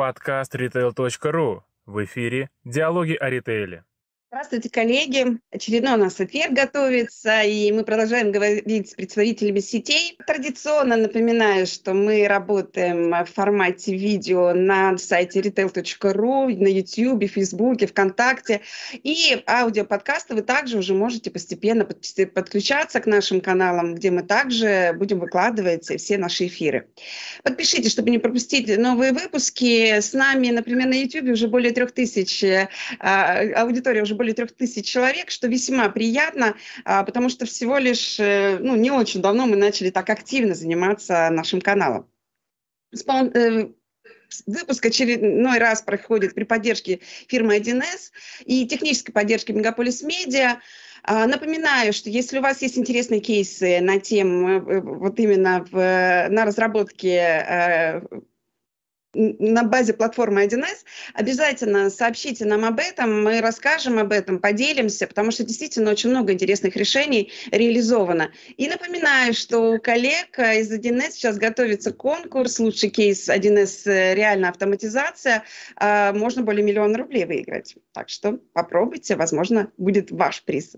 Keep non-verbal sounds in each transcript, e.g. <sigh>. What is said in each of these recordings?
Подкаст retail.ru. В эфире «Диалоги о ритейле». Здравствуйте, коллеги. Очередной у нас эфир готовится, и мы продолжаем говорить с представителями сетей. Традиционно напоминаю, что мы работаем в формате видео на сайте retail.ru, на YouTube, Facebook, ВКонтакте. И аудиоподкасты вы также уже можете постепенно подключаться к нашим каналам, где мы также будем выкладывать все наши эфиры. Подпишитесь, чтобы не пропустить новые выпуски. С нами, например, на YouTube уже более трех тысяч, а, аудитория уже более трех тысяч человек, что весьма приятно, а, потому что всего лишь, э, ну, не очень давно мы начали так активно заниматься нашим каналом. Э, выпуск очередной раз проходит при поддержке фирмы 1С и технической поддержке Мегаполис Медиа. А, напоминаю, что если у вас есть интересные кейсы на тему э, вот именно в, на разработке на базе платформы 1С, обязательно сообщите нам об этом, мы расскажем об этом, поделимся, потому что действительно очень много интересных решений реализовано. И напоминаю, что у коллег из 1С сейчас готовится конкурс «Лучший кейс 1С э, реальная автоматизация». А, можно более миллиона рублей выиграть. Так что попробуйте, возможно, будет ваш приз.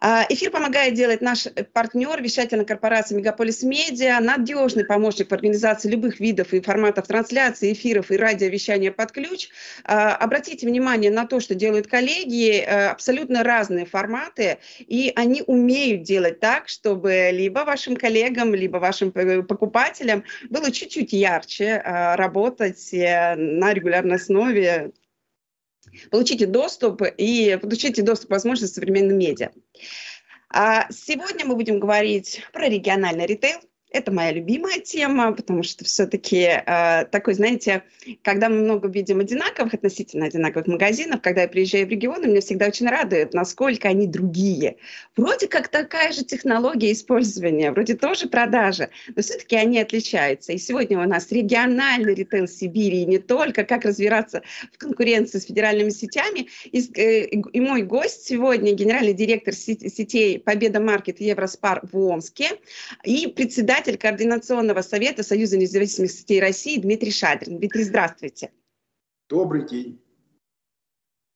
А, эфир помогает делать наш партнер, вещательная корпорация «Мегаполис Медиа», надежный помощник в организации любых видов и форматов трансляции, трансляции эфиров и радиовещания под ключ. А, обратите внимание на то, что делают коллеги, э, абсолютно разные форматы, и они умеют делать так, чтобы либо вашим коллегам, либо вашим покупателям было чуть-чуть ярче а, работать э, на регулярной основе, получите доступ и получите доступ к возможности современным медиа. А сегодня мы будем говорить про региональный ритейл, это моя любимая тема, потому что все-таки э, такой, знаете, когда мы много видим одинаковых, относительно одинаковых магазинов, когда я приезжаю в регионы, меня всегда очень радует, насколько они другие. Вроде как такая же технология использования, вроде тоже продажи, но все-таки они отличаются. И сегодня у нас региональный ритейл Сибири, и не только, как разбираться в конкуренции с федеральными сетями. И, э, и мой гость сегодня, генеральный директор сетей Победа Маркет Евроспар в Омске и председатель председатель Координационного совета Союза независимых сетей России Дмитрий Шадрин. Дмитрий, здравствуйте. Добрый день.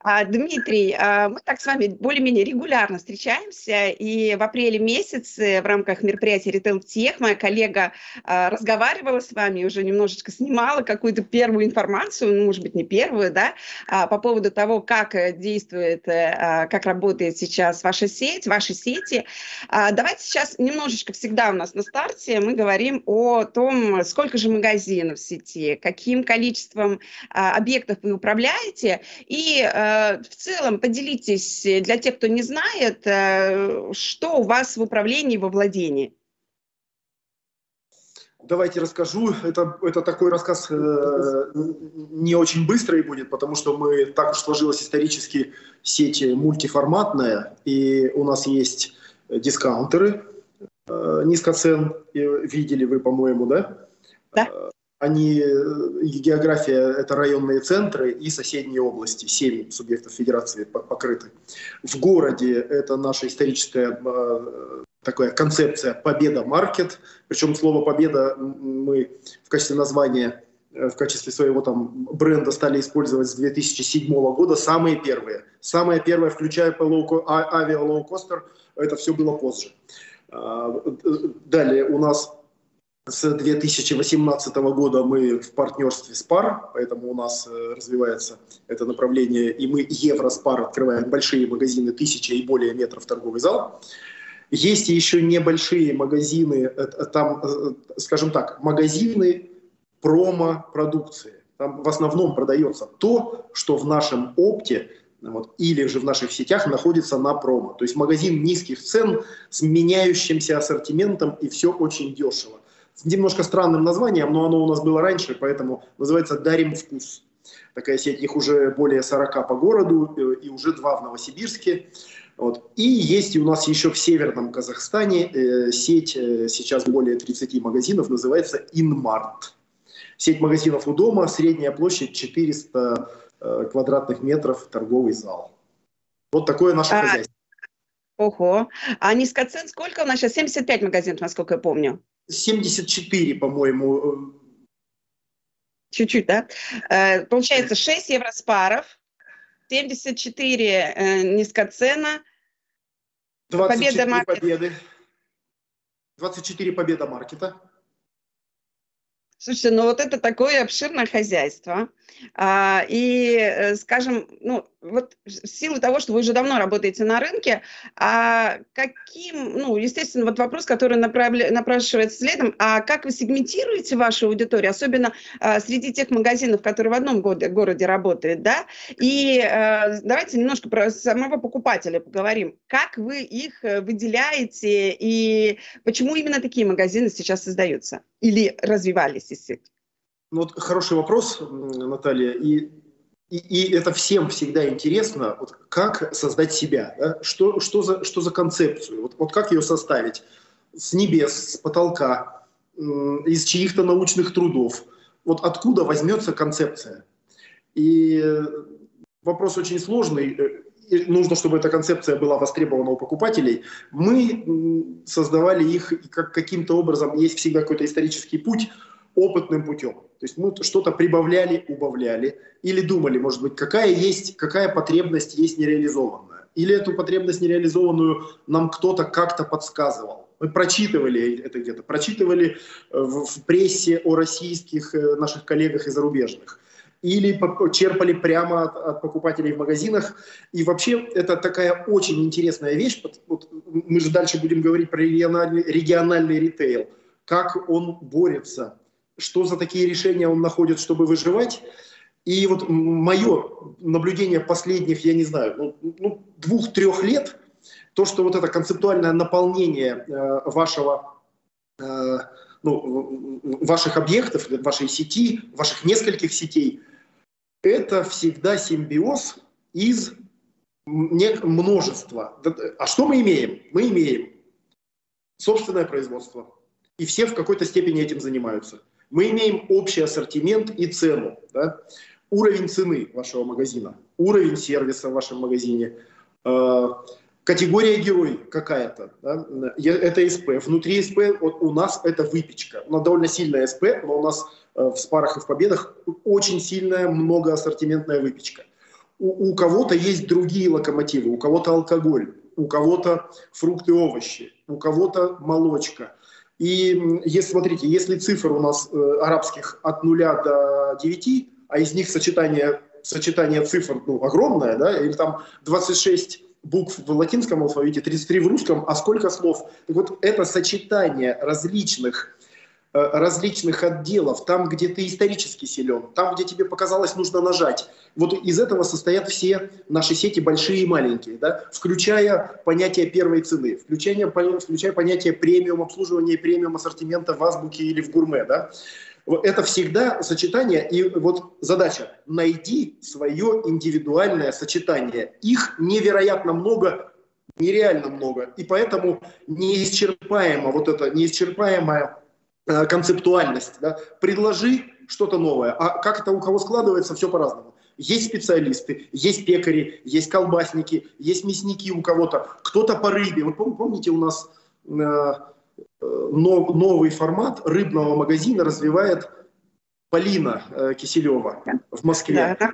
А, Дмитрий, а, мы так с вами более-менее регулярно встречаемся, и в апреле месяце в рамках мероприятия Retail Tech моя коллега а, разговаривала с вами, уже немножечко снимала какую-то первую информацию, ну, может быть, не первую, да, по поводу того, как действует, э, как работает сейчас ваша сеть, ваши сети. Давайте сейчас немножечко всегда у нас на старте мы говорим о том, сколько же магазинов в сети, каким количеством объектов вы управляете, и в целом поделитесь э, для тех, кто не знает, э, что у вас в управлении, во владении. Давайте расскажу. Это, это такой рассказ э, не очень быстрый будет, потому что мы так уж сложилась исторически сеть мультиформатная, и у нас есть дискаунтеры э, низкоцен, видели вы, по-моему, да? Да они, э, география – это районные центры и соседние области, семь субъектов федерации покрыты. В городе это наша историческая э, такая концепция «Победа маркет», причем слово «победа» мы в качестве названия э, в качестве своего там бренда стали использовать с 2007 года самые первые. Самое первое, включая а, авиалоукостер, это все было позже. А, далее у нас с 2018 года мы в партнерстве с ПАР, поэтому у нас э, развивается это направление, и мы Евроспар открываем большие магазины, тысяча и более метров торговый зал. Есть еще небольшие магазины, э, там, э, скажем так, магазины промо-продукции. Там в основном продается то, что в нашем опте вот, или же в наших сетях находится на промо. То есть магазин низких цен с меняющимся ассортиментом и все очень дешево с немножко странным названием, но оно у нас было раньше, поэтому называется «Дарим вкус». Такая сеть, их уже более 40 по городу э, и уже два в Новосибирске. Вот. И есть у нас еще в Северном Казахстане э, сеть, э, сейчас более 30 магазинов, называется Инмарт. Сеть магазинов у дома, средняя площадь 400 э, квадратных метров, торговый зал. Вот такое наше а, хозяйство. Ого. А низкоцен сколько у нас сейчас? 75 магазинов, насколько я помню. 74, по-моему. чуть-чуть, да? Э, получается 6 евроспаров, 74 э, низкоцена, 24 победа маркета. победы. 24 победа маркета. Слушайте, ну вот это такое обширное хозяйство. А, и, э, скажем, ну, вот в силу того, что вы уже давно работаете на рынке, а каким, ну, естественно, вот вопрос, который направля, напрашивается следом, а как вы сегментируете вашу аудиторию, особенно а, среди тех магазинов, которые в одном годе, городе работают, да? И а, давайте немножко про самого покупателя поговорим. Как вы их э, выделяете и почему именно такие магазины сейчас создаются или развивались, если ну, вот хороший вопрос, Наталья. И, и, и это всем всегда интересно, вот как создать себя, да? что, что, за, что за концепцию, вот, вот как ее составить с небес, с потолка, из чьих-то научных трудов. Вот откуда возьмется концепция? И вопрос очень сложный. И нужно, чтобы эта концепция была востребована у покупателей. Мы создавали их как каким-то образом, есть всегда какой-то исторический путь, опытным путем. То есть мы что-то прибавляли, убавляли, или думали, может быть, какая есть, какая потребность есть нереализованная. Или эту потребность нереализованную нам кто-то как-то подсказывал. Мы прочитывали это где-то, прочитывали э, в, прессе о российских э, наших коллегах и зарубежных. Или черпали прямо от, от покупателей в магазинах. И вообще это такая очень интересная вещь. Вот мы же дальше будем говорить про региональный, региональный ритейл. Как он борется что за такие решения он находит, чтобы выживать. И вот мое наблюдение последних, я не знаю, ну, ну, двух-трех лет, то, что вот это концептуальное наполнение э, вашего, э, ну, ваших объектов, вашей сети, ваших нескольких сетей, это всегда симбиоз из множества. А что мы имеем? Мы имеем собственное производство. И все в какой-то степени этим занимаются. Мы имеем общий ассортимент и цену. Да? Уровень цены вашего магазина, уровень сервиса в вашем магазине, э, категория герой какая-то. Да? Это СП. Внутри СП вот у нас это выпечка. У довольно сильная СП, но у нас э, в спарах и в победах очень сильная многоассортиментная выпечка. У, у кого-то есть другие локомотивы, у кого-то алкоголь, у кого-то фрукты, овощи, у кого-то молочка – и если, смотрите, если цифр у нас э, арабских от 0 до 9, а из них сочетание, сочетание цифр ну, огромное, да, или там 26 букв в латинском алфавите, 33 в русском, а сколько слов? Так вот, это сочетание различных различных отделов, там, где ты исторически силен, там, где тебе показалось нужно нажать. Вот из этого состоят все наши сети, большие и маленькие, да? включая понятие первой цены, включая, включая понятие премиум обслуживания премиум ассортимента в азбуке или в гурме. Да? Это всегда сочетание, и вот задача – найди свое индивидуальное сочетание. Их невероятно много, нереально много, и поэтому неисчерпаемо вот это неисчерпаемое Э, концептуальность. Да? Предложи что-то новое. А как это у кого складывается, все по-разному. Есть специалисты, есть пекари, есть колбасники, есть мясники у кого-то, кто-то по рыбе. Вот помните, у нас э, э новый формат рыбного магазина развивает Полина э, Киселева в Москве. Да,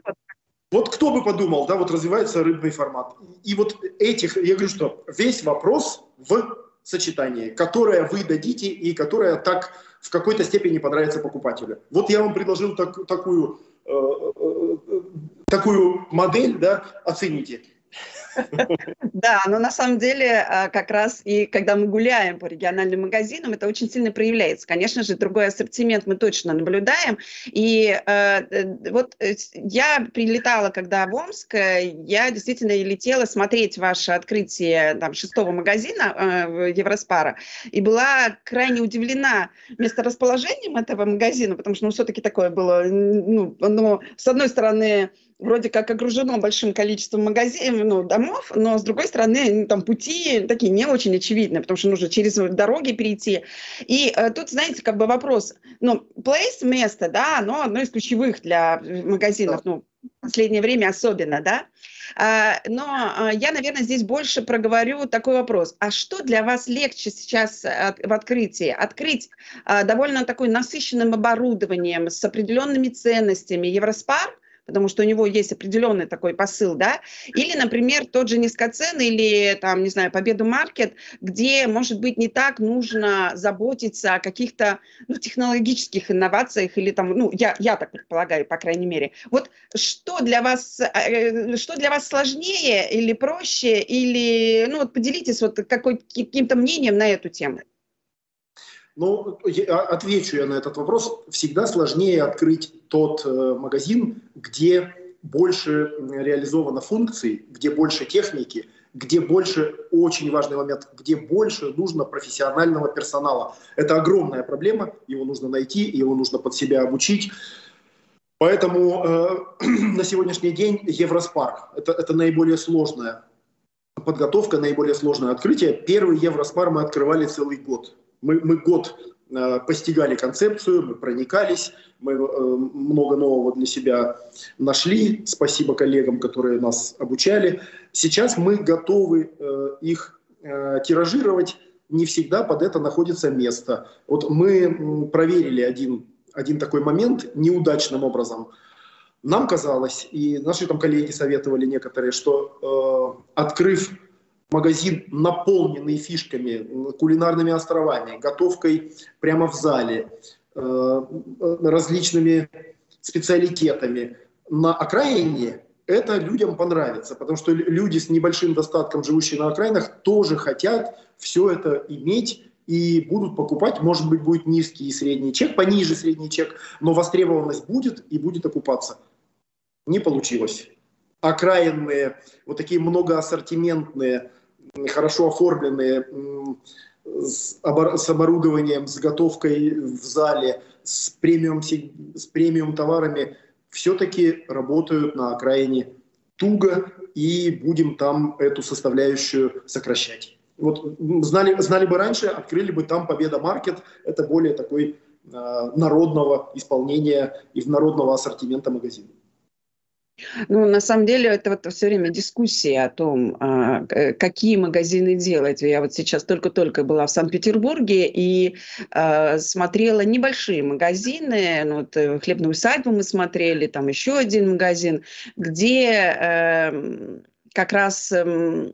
вот кто бы подумал, да, вот развивается рыбный формат. И вот этих, я говорю, что весь вопрос в сочетание, которое вы дадите и которое так в какой-то степени понравится покупателю. Вот я вам предложил так, такую, э, э, э такую модель, да, оцените. <laughs> Да, но на самом деле а, как раз и когда мы гуляем по региональным магазинам, это очень сильно проявляется. Конечно же, другой ассортимент мы точно наблюдаем. И э, э, вот э, я прилетала, когда в Омск, я действительно летела смотреть ваше открытие там, шестого магазина Евроспара и была крайне удивлена месторасположением этого магазина, потому что ну, все-таки такое было, ну, ну, с одной стороны, вроде как окружено большим количеством магазинов, ну, домов, но с другой стороны, там пути такие не очень очевидные, потому что нужно через дороги перейти. И э, тут, знаете, как бы вопрос, ну, place, место, да, оно одно из ключевых для магазинов, ну, последнее время особенно, да. А, но а, я, наверное, здесь больше проговорю такой вопрос. А что для вас легче сейчас в открытии? Открыть а, довольно такой насыщенным оборудованием с определенными ценностями Евроспар потому что у него есть определенный такой посыл, да, или, например, тот же низкоцен или, там, не знаю, Победу Маркет, где, может быть, не так нужно заботиться о каких-то ну, технологических инновациях или там, ну, я, я так предполагаю, по крайней мере. Вот что для вас, э, что для вас сложнее или проще, или, ну, вот поделитесь вот какой, каким-то мнением на эту тему. Ну, отвечу я на этот вопрос. Всегда сложнее открыть тот э, магазин, где больше реализовано функций, где больше техники, где больше, очень важный момент, где больше нужно профессионального персонала. Это огромная проблема, его нужно найти, его нужно под себя обучить. Поэтому э, <clears throat> на сегодняшний день Евроспар это, это наиболее сложная подготовка, наиболее сложное открытие. Первый Евроспар мы открывали целый год. Мы, мы год э, постигали концепцию, мы проникались, мы э, много нового для себя нашли. Спасибо коллегам, которые нас обучали. Сейчас мы готовы э, их тиражировать. Не всегда под это находится место. Вот мы проверили один, один такой момент неудачным образом. Нам казалось, и наши там коллеги советовали некоторые, что э, открыв магазин, наполненный фишками, кулинарными островами, готовкой прямо в зале, э, различными специалитетами на окраине, это людям понравится, потому что люди с небольшим достатком, живущие на окраинах, тоже хотят все это иметь и будут покупать, может быть, будет низкий и средний чек, пониже средний чек, но востребованность будет и будет окупаться. Не получилось. Окраинные, вот такие многоассортиментные хорошо оформленные, с, оборудованием, с готовкой в зале, с премиум, с премиум товарами, все-таки работают на окраине туго, и будем там эту составляющую сокращать. Вот знали, знали бы раньше, открыли бы там Победа Маркет, это более такой э, народного исполнения и народного ассортимента магазина. Ну, на самом деле, это вот все время дискуссия о том, а, какие магазины делать. Я вот сейчас только-только была в Санкт-Петербурге и э, смотрела небольшие магазины. Ну, вот э, хлебную усадьбу мы смотрели, там еще один магазин, где э, как раз эм,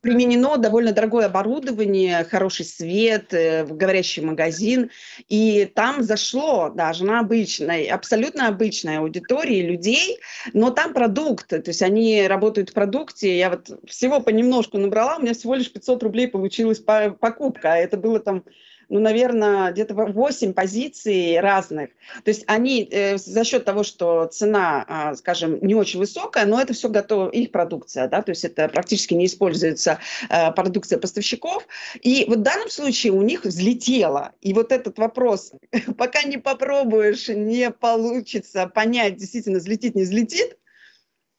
применено довольно дорогое оборудование, хороший свет, э, говорящий магазин, и там зашло даже на обычной, абсолютно обычной аудитории людей, но там продукт, то есть они работают в продукте, я вот всего понемножку набрала, у меня всего лишь 500 рублей получилась покупка, а это было там ну, наверное, где-то 8 позиций разных. То есть они э, за счет того, что цена, э, скажем, не очень высокая, но это все готово, их продукция, да, то есть это практически не используется э, продукция поставщиков. И вот в данном случае у них взлетело. И вот этот вопрос, <laughs> пока не попробуешь, не получится понять, действительно, взлетит, не взлетит,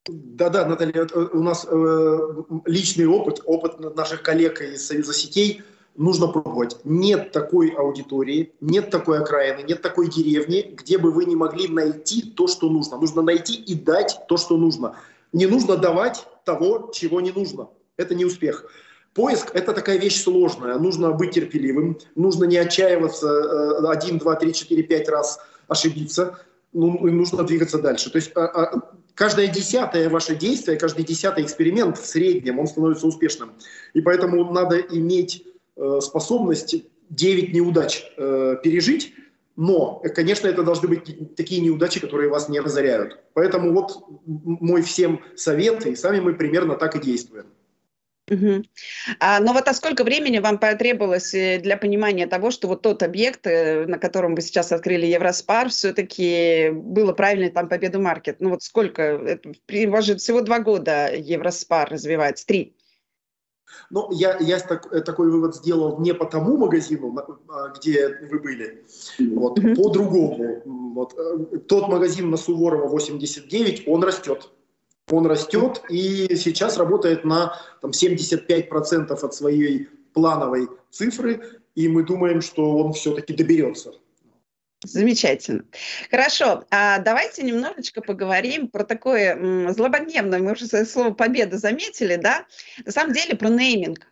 да-да, Наталья, у нас э, личный опыт, опыт наших коллег из Союза сетей – нужно пробовать. Нет такой аудитории, нет такой окраины, нет такой деревни, где бы вы не могли найти то, что нужно. Нужно найти и дать то, что нужно. Не нужно давать того, чего не нужно. Это не успех. Поиск – это такая вещь сложная. Нужно быть терпеливым, нужно не отчаиваться э, один, два, три, четыре, пять раз ошибиться. Ну, нужно двигаться дальше. То есть а, а, каждое десятое ваше действие, каждый десятый эксперимент в среднем, он становится успешным. И поэтому надо иметь способность 9 неудач э, пережить, но, конечно, это должны быть такие неудачи, которые вас не разоряют. Поэтому вот мой всем совет, и сами мы примерно так и действуем. Угу. А, но вот а сколько времени вам потребовалось э, для понимания того, что вот тот объект, на котором вы сейчас открыли Евроспар, все-таки было правильно там Победу Маркет? Ну вот сколько? Это, у вас же всего два года Евроспар развивается, три. Но я, я так, такой вывод сделал не по тому магазину, а, где вы были, вот, mm-hmm. по другому. Вот. Э, тот магазин на Суворова 89, он растет. Он растет и сейчас работает на там, 75% от своей плановой цифры, и мы думаем, что он все-таки доберется. Замечательно. Хорошо, а давайте немножечко поговорим про такое злободневное, мы уже слово «победа» заметили, да? На самом деле про нейминг.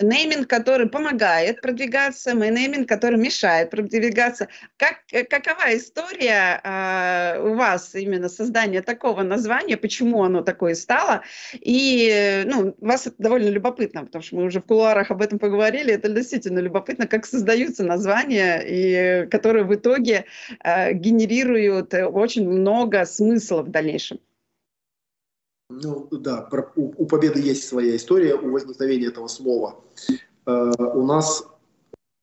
Нейминг, который помогает продвигаться, и нейминг, который мешает продвигаться. Как, э, какова история э, у вас именно создания такого названия, почему оно такое стало? И ну, у вас это довольно любопытно, потому что мы уже в кулуарах об этом поговорили, это действительно любопытно, как создаются названия, и которые в итоге э, генерируют очень много смысла в дальнейшем. Ну да, про, у, у Победы есть своя история, у возникновения этого слова. Э, у нас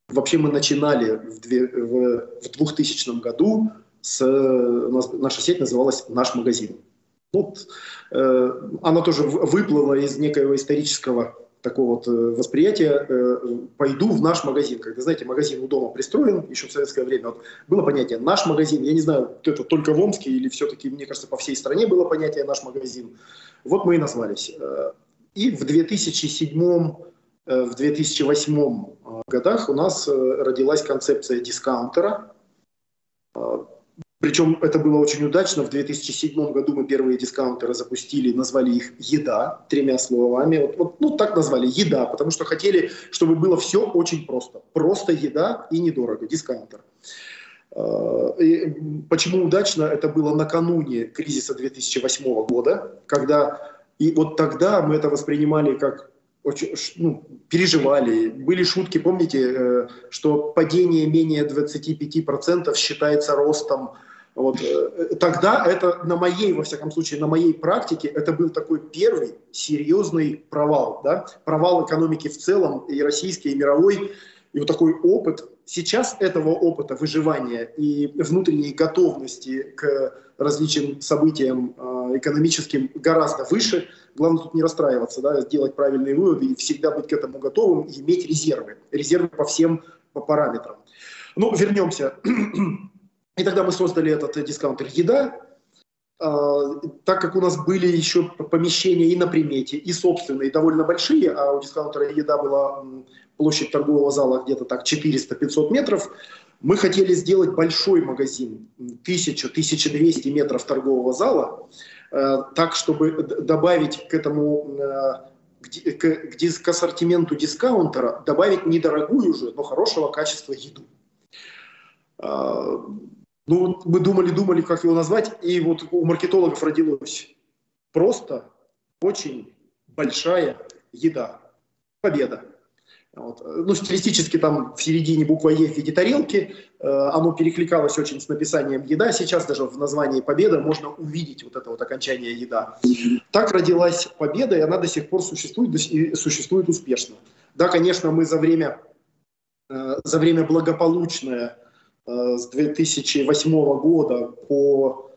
вообще мы начинали в, две, в, в 2000 году с нас, наша сеть называлась «Наш магазин». Вот, э, она тоже выплыла из некоего исторического такого вот э, восприятия э, «пойду в наш магазин». Когда, знаете, магазин у дома пристроен, еще в советское время вот, было понятие «наш магазин». Я не знаю, это только в Омске или все-таки, мне кажется, по всей стране было понятие «наш магазин». Вот мы и назвались. Э, и в 2007 в 2008 годах у нас родилась концепция дискаунтера. Причем это было очень удачно. В 2007 году мы первые дискаунтеры запустили, назвали их «Еда» тремя словами. Вот, вот, ну, так назвали «Еда», потому что хотели, чтобы было все очень просто. Просто еда и недорого, дискаунтер. А, и почему удачно? Это было накануне кризиса 2008 года, когда и вот тогда мы это воспринимали как очень, ну, переживали. Были шутки, помните, э, что падение менее 25% считается ростом вот. Э, тогда это на моей, во всяком случае, на моей практике, это был такой первый серьезный провал. Да? Провал экономики в целом, и российской, и мировой. И вот такой опыт. Сейчас этого опыта выживания и внутренней готовности к различным событиям э, экономическим гораздо выше. Главное тут не расстраиваться, да, сделать правильные выводы и всегда быть к этому готовым и иметь резервы. Резервы по всем по параметрам. Ну, вернемся <clears throat> и тогда мы создали этот дискаунтер «Еда», а, так как у нас были еще помещения и на примете, и собственные, довольно большие, а у дискаунтера «Еда» была площадь торгового зала где-то так 400-500 метров, мы хотели сделать большой магазин, 1000-1200 метров торгового зала, э, так, чтобы добавить к этому э, к, к, к ассортименту дискаунтера, добавить недорогую уже, но хорошего качества еду. Ну, мы думали-думали, как его назвать, и вот у маркетологов родилась просто очень большая еда. Победа. Вот. Ну, стилистически там в середине буква Е в виде тарелки, э, оно перекликалось очень с написанием «еда». Сейчас даже в названии «победа» можно увидеть вот это вот окончание «еда». Так родилась победа, и она до сих пор существует, и существует успешно. Да, конечно, мы за время, э, за время благополучное с 2008 года по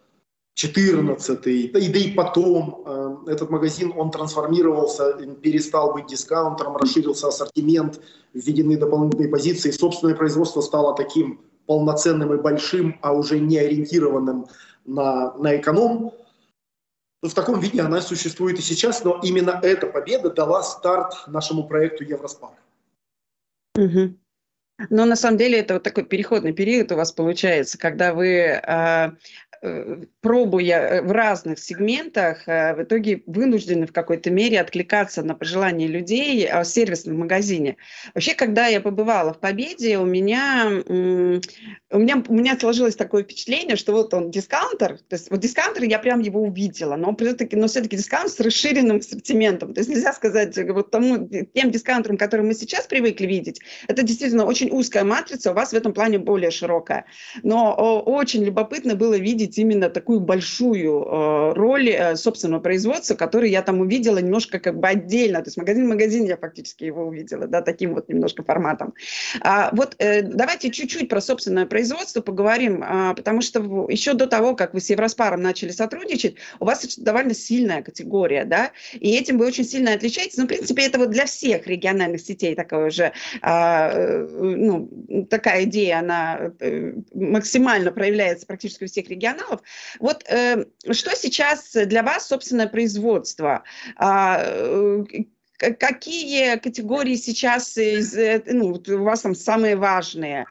2014, да и, да и потом э, этот магазин, он трансформировался, перестал быть дискаунтером, расширился ассортимент, введены дополнительные позиции, собственное производство стало таким полноценным и большим, а уже не ориентированным на, на эконом. В таком виде она существует и сейчас, но именно эта победа дала старт нашему проекту Евроспар. Угу. Но на самом деле это вот такой переходный период у вас получается, когда вы а, пробуя э, в разных сегментах, э, в итоге вынуждены в какой-то мере откликаться на пожелания людей в сервисном магазине. Вообще, когда я побывала в Победе, у меня, у меня, у меня сложилось такое впечатление, что вот он дискаунтер, то есть вот дискаунтер, я прям его увидела, но все-таки, но все-таки дискаунт с расширенным ассортиментом. То есть нельзя сказать вот тому, тем дискаунтерам, которые мы сейчас привыкли видеть, это действительно очень узкая матрица, у вас в этом плане более широкая. Но очень любопытно было видеть видеть именно такую большую э, роль э, собственного производства, который я там увидела немножко как бы отдельно. То есть магазин-магазин я фактически его увидела, да, таким вот немножко форматом. А, вот э, давайте чуть-чуть про собственное производство поговорим, а, потому что еще до того, как вы с Евроспаром начали сотрудничать, у вас довольно сильная категория, да, и этим вы очень сильно отличаетесь. Ну, в принципе, это вот для всех региональных сетей такая уже, а, ну, такая идея, она максимально проявляется практически у всех регионов, каналов. Вот э, что сейчас для вас собственное производство? А, э, какие категории сейчас из, ну, у вас там самые важные?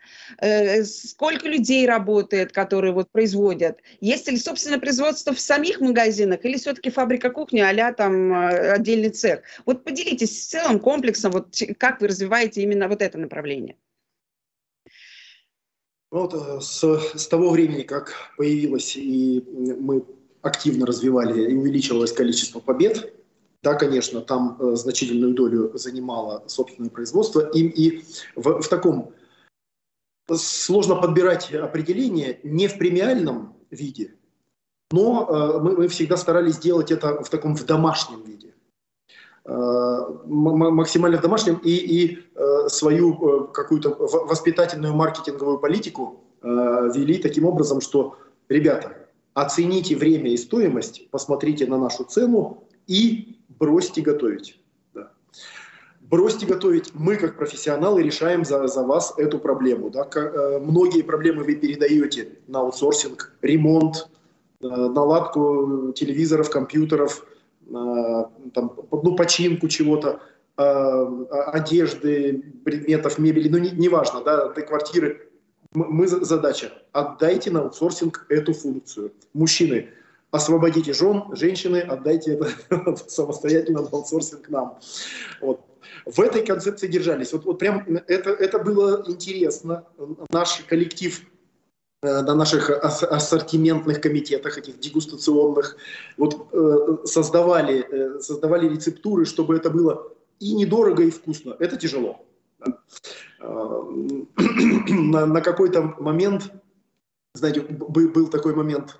Сколько людей работает, которые вот производят? Есть ли, собственно, производство в самих магазинах или все-таки фабрика кухни а там отдельный цех? Вот поделитесь в целом комплексом, вот как вы развиваете именно вот это направление. Ну вот, э, с, с того времени, как появилась и мы активно развивали и увеличивалось количество побед, да, конечно, там э, значительную долю занимало собственное производство. И, и в, в таком сложно подбирать определение не в премиальном виде, но э, мы, мы всегда старались делать это в таком в домашнем виде. Э, максимально в домашнем и, и э, свою э, какую-то воспитательную маркетинговую политику вели таким образом, что, ребята, оцените время и стоимость, посмотрите на нашу цену и бросьте готовить. Бросьте готовить. Мы, как профессионалы, решаем за, за вас эту проблему. Да. Многие проблемы вы передаете на аутсорсинг, ремонт, наладку телевизоров, компьютеров – там, ну, починку чего-то, а, одежды, предметов, мебели, ну, неважно, не да, этой квартиры. Мы, задача, отдайте на аутсорсинг эту функцию. Мужчины, освободите жен, женщины, отдайте это <laughs> самостоятельно на аутсорсинг нам. Вот. В этой концепции держались. Вот, вот прям это, это было интересно. Наш коллектив на наших ассортиментных комитетах, этих дегустационных, вот э, создавали, э, создавали рецептуры, чтобы это было и недорого, и вкусно. Это тяжело. <clears throat> На, на какой-то момент, знаете, был такой момент,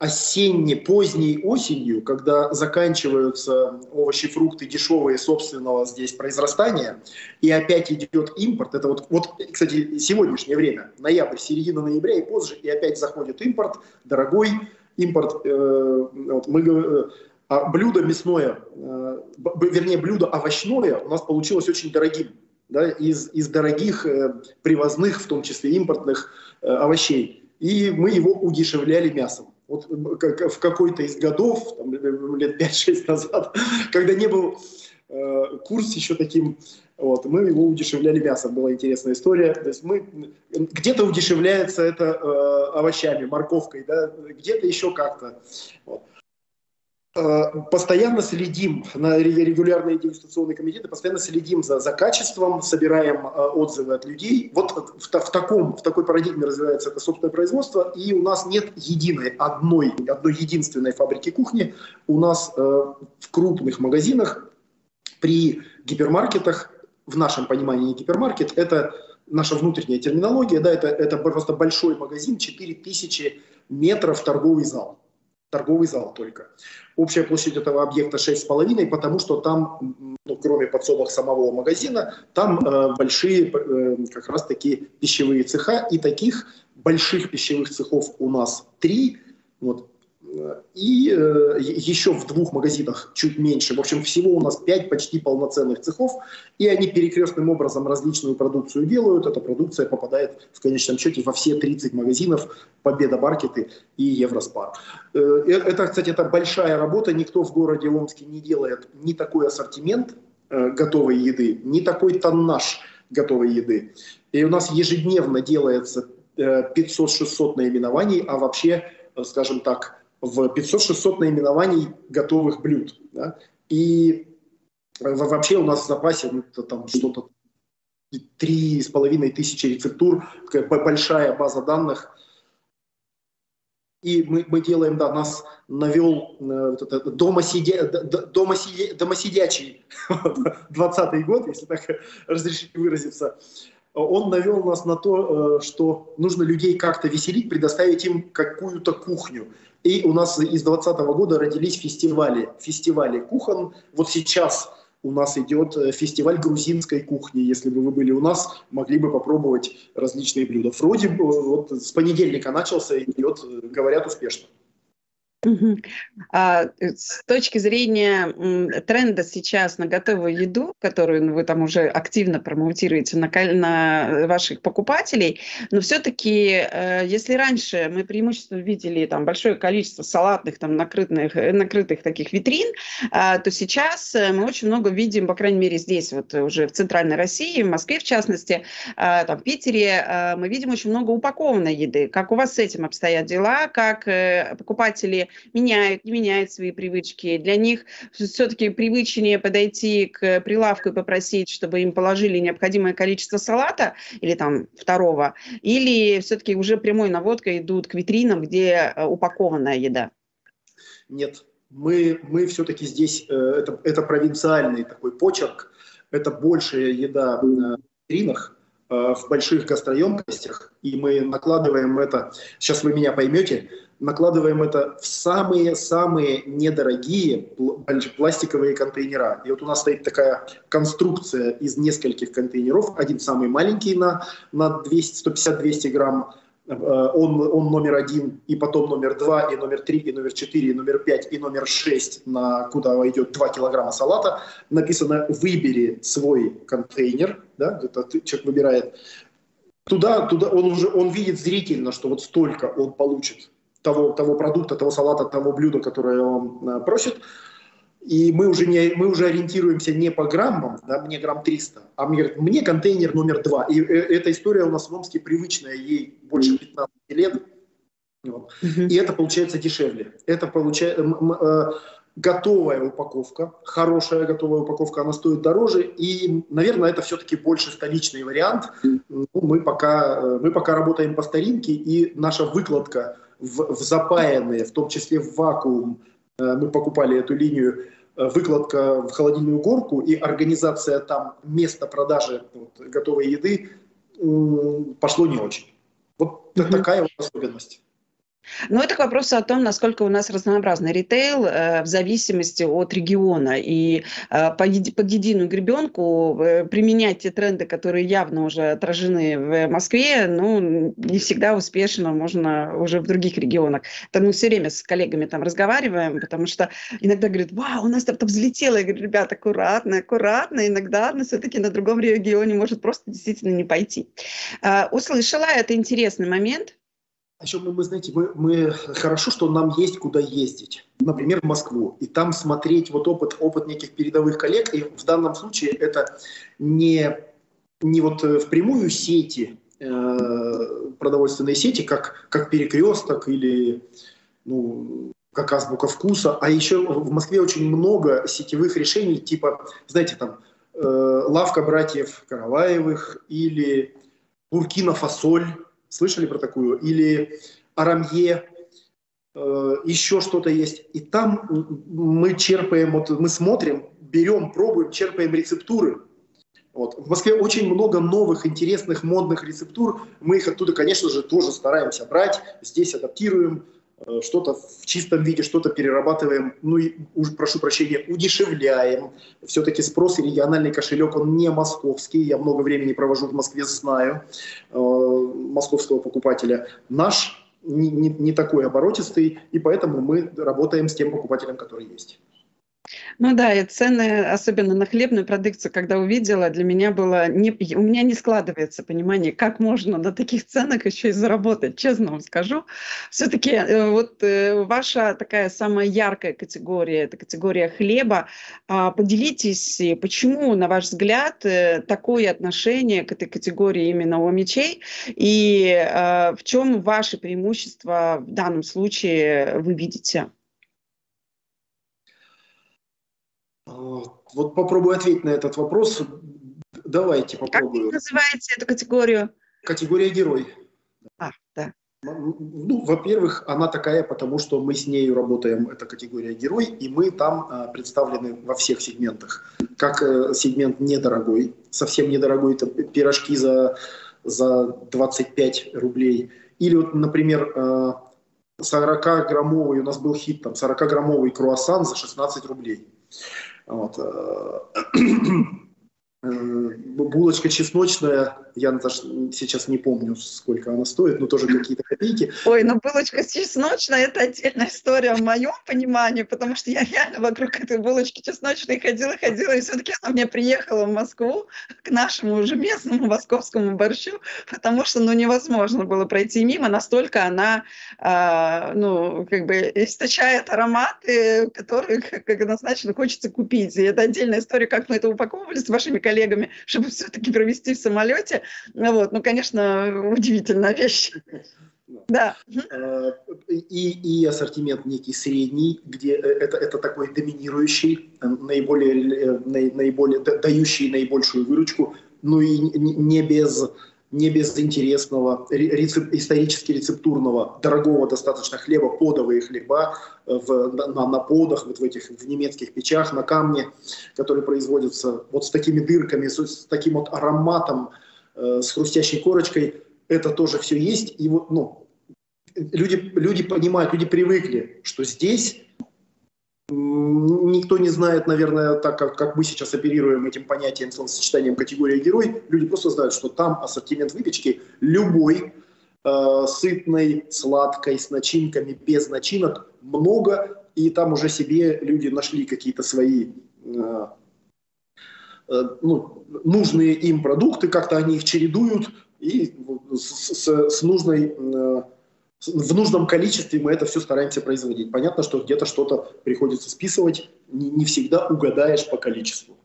осенне, поздней осенью, когда заканчиваются овощи, фрукты дешевые собственного здесь произрастания, и опять идет импорт, это вот, вот, кстати, сегодняшнее время, ноябрь, середина ноября и позже, и опять заходит импорт, дорогой импорт, э, вот мы, э, а блюдо мясное, э, вернее, блюдо овощное у нас получилось очень дорогим, да, из, из дорогих э, привозных, в том числе импортных э, овощей, и мы его удешевляли мясом вот в какой-то из годов, там, лет 5-6 назад, <laughs> когда не был э, курс еще таким, вот, мы его удешевляли мясом, была интересная история. То есть мы где-то удешевляется это э, овощами, морковкой, да, где-то еще как-то. Вот. Э, постоянно следим на регулярные дегустационные комитеты, постоянно следим за, за качеством, собираем э, отзывы от людей. Вот в, в, таком, в такой парадигме развивается это собственное производство, и у нас нет единой, одной, одной единственной фабрики кухни. У нас э, в крупных магазинах, при гипермаркетах, в нашем понимании гипермаркет, это наша внутренняя терминология, да, это, это просто большой магазин, 4000 метров торговый зал торговый зал только. Общая площадь этого объекта 6,5, потому что там, ну, кроме подсобок самого магазина, там э, большие э, как раз таки пищевые цеха, и таких больших пищевых цехов у нас три. Вот, и э, еще в двух магазинах чуть меньше. В общем, всего у нас пять почти полноценных цехов, и они перекрестным образом различную продукцию делают. Эта продукция попадает в конечном счете во все 30 магазинов Победа Маркеты и Евроспар. Э, э, это, кстати, это большая работа. Никто в городе Омске не делает ни такой ассортимент э, готовой еды, ни такой тоннаж готовой еды. И у нас ежедневно делается 500-600 наименований, а вообще, скажем так, в 500-600 наименований готовых блюд. Да? И вообще у нас в запасе ну, там что-то три с половиной тысячи рецептур, большая база данных. И мы, мы делаем, да, нас навел э, вот это, домосидя, домосидя, домосидячий 20 год, если так разрешить выразиться, он навел нас на то, э, что нужно людей как-то веселить, предоставить им какую-то кухню. И у нас из 2020 года родились фестивали. Фестивали кухон. Вот сейчас у нас идет э, фестиваль грузинской кухни. Если бы вы были у нас, могли бы попробовать различные блюда. Вроде бы вот с понедельника начался, идет, говорят, успешно. А, э, с точки зрения тренда сейчас на готовую еду, которую вы там уже активно промоутируете на, ваших покупателей, но все-таки, э, если раньше мы преимущественно видели там большое количество салатных, там накрытых, э, накрытых таких витрин, а, то сейчас мы очень много видим, по крайней мере здесь, вот уже в центральной России, в Москве в частности, а, там в Питере, мы видим очень много упакованной еды. Как у вас с этим обстоят дела? Как покупатели меняют, не меняют свои привычки. Для них все-таки привычнее подойти к прилавку и попросить, чтобы им положили необходимое количество салата или там второго, или все-таки уже прямой наводкой идут к витринам, где э, упакованная еда? Нет, мы, мы все-таки здесь, э, это, это провинциальный такой почерк, это большая еда на витринах, э, в больших гастроемкостях, и мы накладываем это, сейчас вы меня поймете, накладываем это в самые-самые недорогие пластиковые контейнера. И вот у нас стоит такая конструкция из нескольких контейнеров. Один самый маленький на, на 150-200 грамм, э, он, он номер один, и потом номер два, и номер три, и номер четыре, и номер пять, и номер шесть, на куда идет 2 килограмма салата. Написано «Выбери свой контейнер», да, это человек выбирает. Туда, туда он уже он видит зрительно, что вот столько он получит того, того продукта, того салата, того блюда, которое он э, просит. И мы уже, не, мы уже ориентируемся не по граммам, да, мне грамм 300, а мне говорят, мне контейнер номер два. И э, эта история у нас в Омске привычная, ей больше 15 лет. Вот. И это получается дешевле. Это получается э, готовая упаковка, хорошая готовая упаковка, она стоит дороже. И, наверное, это все-таки больше столичный вариант. Ну, мы, пока, мы пока работаем по старинке, и наша выкладка – в, в запаянные, в том числе в вакуум. Э, мы покупали эту линию э, выкладка в холодильную горку и организация там места продажи вот, готовой еды пошло не очень. Вот mm-hmm. такая вот особенность. Ну, это к вопросу о том, насколько у нас разнообразный ритейл э, в зависимости от региона. И э, под, единую гребенку э, применять те тренды, которые явно уже отражены в Москве, ну, не всегда успешно можно уже в других регионах. Это мы все время с коллегами там разговариваем, потому что иногда говорят, вау, у нас там, там взлетело. Я говорю, ребят, аккуратно, аккуратно. Иногда но все-таки на другом регионе может просто действительно не пойти. Услышала, это интересный момент – еще мы, мы знаете, мы, мы хорошо, что нам есть куда ездить. Например, в Москву. И там смотреть вот опыт, опыт неких передовых коллег. И в данном случае это не, не вот э, впрямую сети, э, продовольственные сети, как, как перекресток или ну, как азбука вкуса, а еще в Москве очень много сетевых решений, типа, знаете, там, э, лавка братьев Караваевых или Буркина Фасоль, Слышали про такую? Или Арамье, э, еще что-то есть. И там мы черпаем, вот мы смотрим, берем, пробуем, черпаем рецептуры. Вот. В Москве очень много новых, интересных, модных рецептур. Мы их оттуда, конечно же, тоже стараемся брать, здесь адаптируем, что-то в чистом виде, что-то перерабатываем, ну и, уж прошу прощения, удешевляем. Все-таки спрос и региональный кошелек, он не московский. Я много времени провожу в Москве, знаю э, московского покупателя. Наш не, не, не такой оборотистый, и поэтому мы работаем с тем покупателем, который есть. Ну да, и цены, особенно на хлебную продукцию, когда увидела, для меня было, не, у меня не складывается понимание, как можно на таких ценах еще и заработать, честно вам скажу. Все-таки э, вот э, ваша такая самая яркая категория, это категория хлеба. А, поделитесь, почему, на ваш взгляд, э, такое отношение к этой категории именно у мечей, и в чем ваши преимущества в данном случае вы видите? Вот попробую ответить на этот вопрос. Давайте попробую. Как называете эту категорию? Категория герой. А, да. Ну, во-первых, она такая, потому что мы с нею работаем, это категория герой, и мы там а, представлены во всех сегментах. Как а, сегмент недорогой, совсем недорогой, это пирожки за, за 25 рублей. Или вот, например, а, 40-граммовый, у нас был хит, там 40-граммовый круассан за 16 рублей. Вот. Булочка чесночная, я даже сейчас не помню, сколько она стоит, но тоже какие-то копейки. Ой, ну булочка чесночная – это отдельная история в моем понимании, потому что я реально вокруг этой булочки чесночной ходила, ходила, и все-таки она мне приехала в Москву к нашему уже местному московскому борщу, потому что, ну, невозможно было пройти мимо, настолько она, э, ну, как бы источает ароматы, которые, как однозначно, хочется купить. И это отдельная история, как мы это упаковывали с вашими <laughs> чтобы все-таки провести в самолете. Вот, ну, конечно, удивительная вещь. Да. Э, и, и ассортимент некий средний, где э, это, это такой доминирующий, э, наиболее, наиболее дающий наибольшую выручку, ну и не без, не без интересного, рецеп, исторически рецептурного, дорогого достаточно хлеба, подовые хлеба в, на, на подах, вот в этих в немецких печах, на камне, которые производятся вот с такими дырками, с, с таким вот ароматом, э, с хрустящей корочкой, это тоже все есть. И вот, ну, люди, люди понимают, люди привыкли, что здесь никто не знает, наверное, так как, как мы сейчас оперируем этим понятием, словосочетанием категория герой, люди просто знают, что там ассортимент выпечки любой, э, сытной, сладкой, с начинками, без начинок, много, и там уже себе люди нашли какие-то свои э, э, ну, нужные им продукты, как-то они их чередуют, и с, с, с нужной э, в нужном количестве мы это все стараемся производить. Понятно, что где-то что-то приходится списывать, не, не всегда угадаешь по количеству.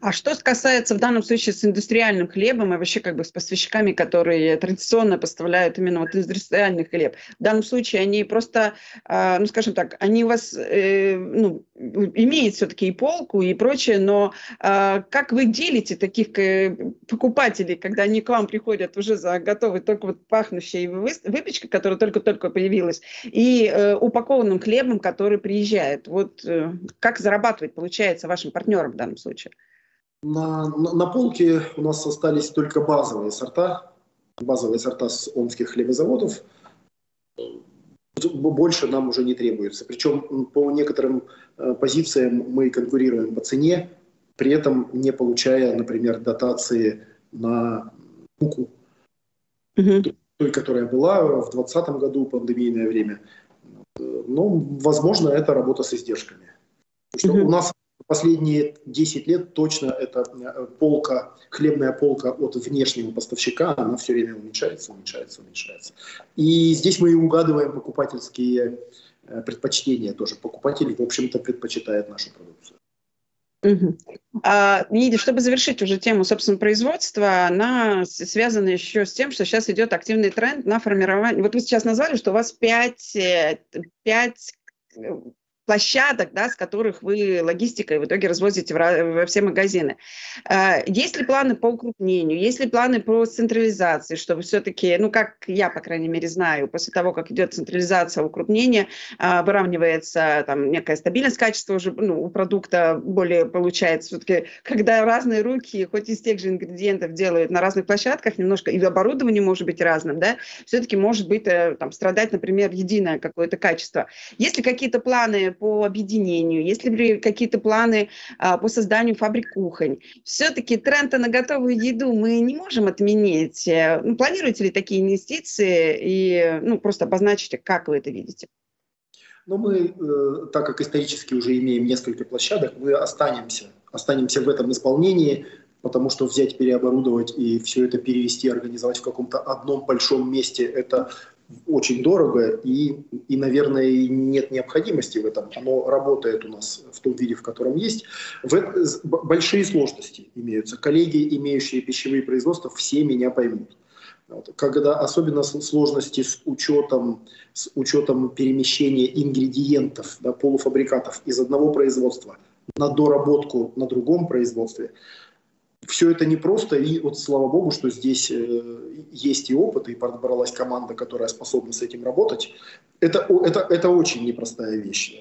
А что касается в данном случае с индустриальным хлебом и вообще как бы с поставщиками, которые традиционно поставляют именно вот индустриальный хлеб, в данном случае они просто, а, ну скажем так, они у вас э, ну, имеют все-таки и полку и прочее, но а, как вы делите таких э, покупателей, когда они к вам приходят уже за готовый только вот пахнущей выпечкой, которая только-только появилась, и э, упакованным хлебом, который приезжает? Вот как зарабатывать получается вашим партнерам в данном случае? На, на, на полке у нас остались только базовые сорта, базовые сорта с омских хлебозаводов. Больше нам уже не требуется. Причем по некоторым э, позициям мы конкурируем по цене, при этом не получая, например, дотации на муку, угу. той, которая была в 2020 году, пандемийное время. Но, возможно, это работа с издержками. Потому что угу. у нас последние 10 лет точно эта э, полка, хлебная полка от внешнего поставщика, она все время уменьшается, уменьшается, уменьшается. И здесь мы и угадываем покупательские э, предпочтения тоже. Покупатель, в общем-то, предпочитает нашу продукцию. Угу. А, и чтобы завершить уже тему, собственно, производства, она связана еще с тем, что сейчас идет активный тренд на формирование. Вот вы сейчас назвали, что у вас 5, 5 площадок, да, с которых вы логистикой в итоге развозите во все магазины. А, есть ли планы по укрупнению, есть ли планы по централизации, чтобы все-таки, ну, как я, по крайней мере, знаю, после того, как идет централизация, укрупнение, а, выравнивается там некая стабильность качества уже ну, у продукта более получается. Все-таки, когда разные руки, хоть из тех же ингредиентов делают на разных площадках, немножко и оборудование может быть разным, да, все-таки может быть э, там страдать, например, единое какое-то качество. Есть ли какие-то планы по объединению, есть ли какие-то планы а, по созданию фабрик кухонь. Все-таки тренд на готовую еду мы не можем отменить. Э, ну, планируете ли такие инвестиции и ну, просто обозначите, как вы это видите? Но мы, э, так как исторически уже имеем несколько площадок, мы останемся, останемся в этом исполнении, потому что взять, переоборудовать и все это перевести, организовать в каком-то одном большом месте, это очень дорого и, и, наверное, нет необходимости в этом. Оно работает у нас в том виде, в котором есть. В, большие сложности имеются. Коллеги, имеющие пищевые производства, все меня поймут. Когда особенно сложности с учетом, с учетом перемещения ингредиентов, да, полуфабрикатов из одного производства на доработку на другом производстве – все это непросто, и вот слава богу, что здесь э, есть и опыт, и подобралась команда, которая способна с этим работать. Это, это, это очень непростая вещь.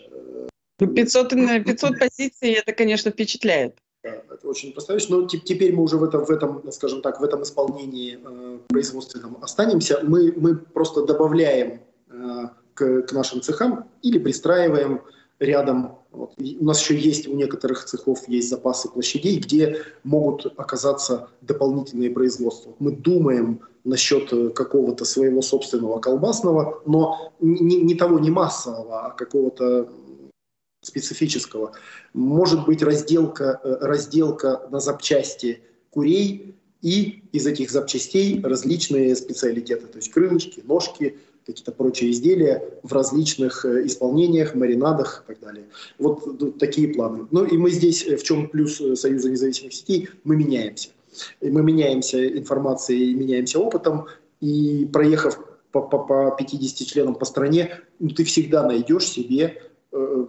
500, 500 позиций, это, конечно, впечатляет. Да, это очень непростая вещь, но теперь мы уже в этом, в этом скажем так, в этом исполнении э, производственном останемся. Мы, мы просто добавляем э, к, к нашим цехам или пристраиваем рядом Вот. у нас еще есть у некоторых цехов есть запасы площадей, где могут оказаться дополнительные производства. Мы думаем насчет э, какого-то своего собственного колбасного, но не, не того, не массового, а какого-то специфического. Может быть разделка, э, разделка на запчасти курей и из этих запчастей различные специалитеты, то есть крылышки, ножки, какие-то прочие изделия в различных э, исполнениях, маринадах и так далее. Вот такие планы. Ну и мы здесь, э, в чем плюс э, Союза независимых сетей, мы меняемся. И мы меняемся информацией, меняемся опытом, и проехав по, по, по 50 членам по стране, ну, ты всегда найдешь себе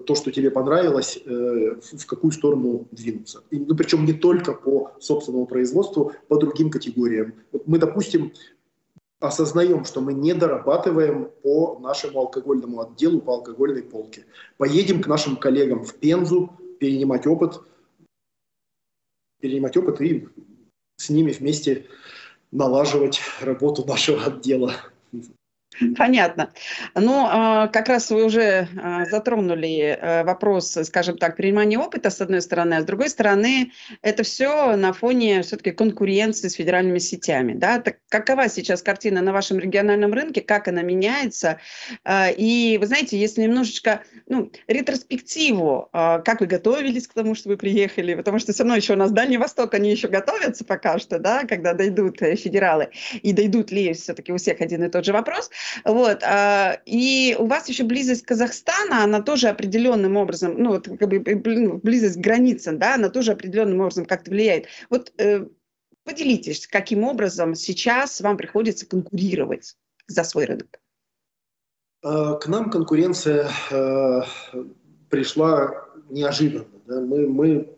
то, что тебе понравилось, в какую сторону двинуться. И, ну, причем не только по собственному производству, по другим категориям. Вот мы, допустим, осознаем, что мы не дорабатываем по нашему алкогольному отделу, по алкогольной полке. Поедем к нашим коллегам в Пензу, перенимать опыт, перенимать опыт и с ними вместе налаживать работу нашего отдела. Понятно. Ну, а, как раз вы уже а, затронули э, вопрос, скажем так, принимания опыта, с одной стороны, а с другой стороны, это все на фоне все-таки конкуренции с федеральными сетями. Да? Так какова сейчас картина на вашем региональном рынке, как она меняется? А, и вы знаете, если немножечко ну, ретроспективу, как вы готовились к тому, что вы приехали, потому что все равно еще у нас Дальний Восток, они еще готовятся пока что, да, когда дойдут э, федералы, и дойдут ли все-таки у всех один и тот же вопрос. Вот. А, и у вас еще близость Казахстана, она тоже определенным образом, ну, вот, как бы, ну, близость к границам, да, она тоже определенным образом как-то влияет. Вот э, поделитесь, каким образом сейчас вам приходится конкурировать за свой рынок? А, к нам конкуренция э, пришла неожиданно. Да? Мы, мы,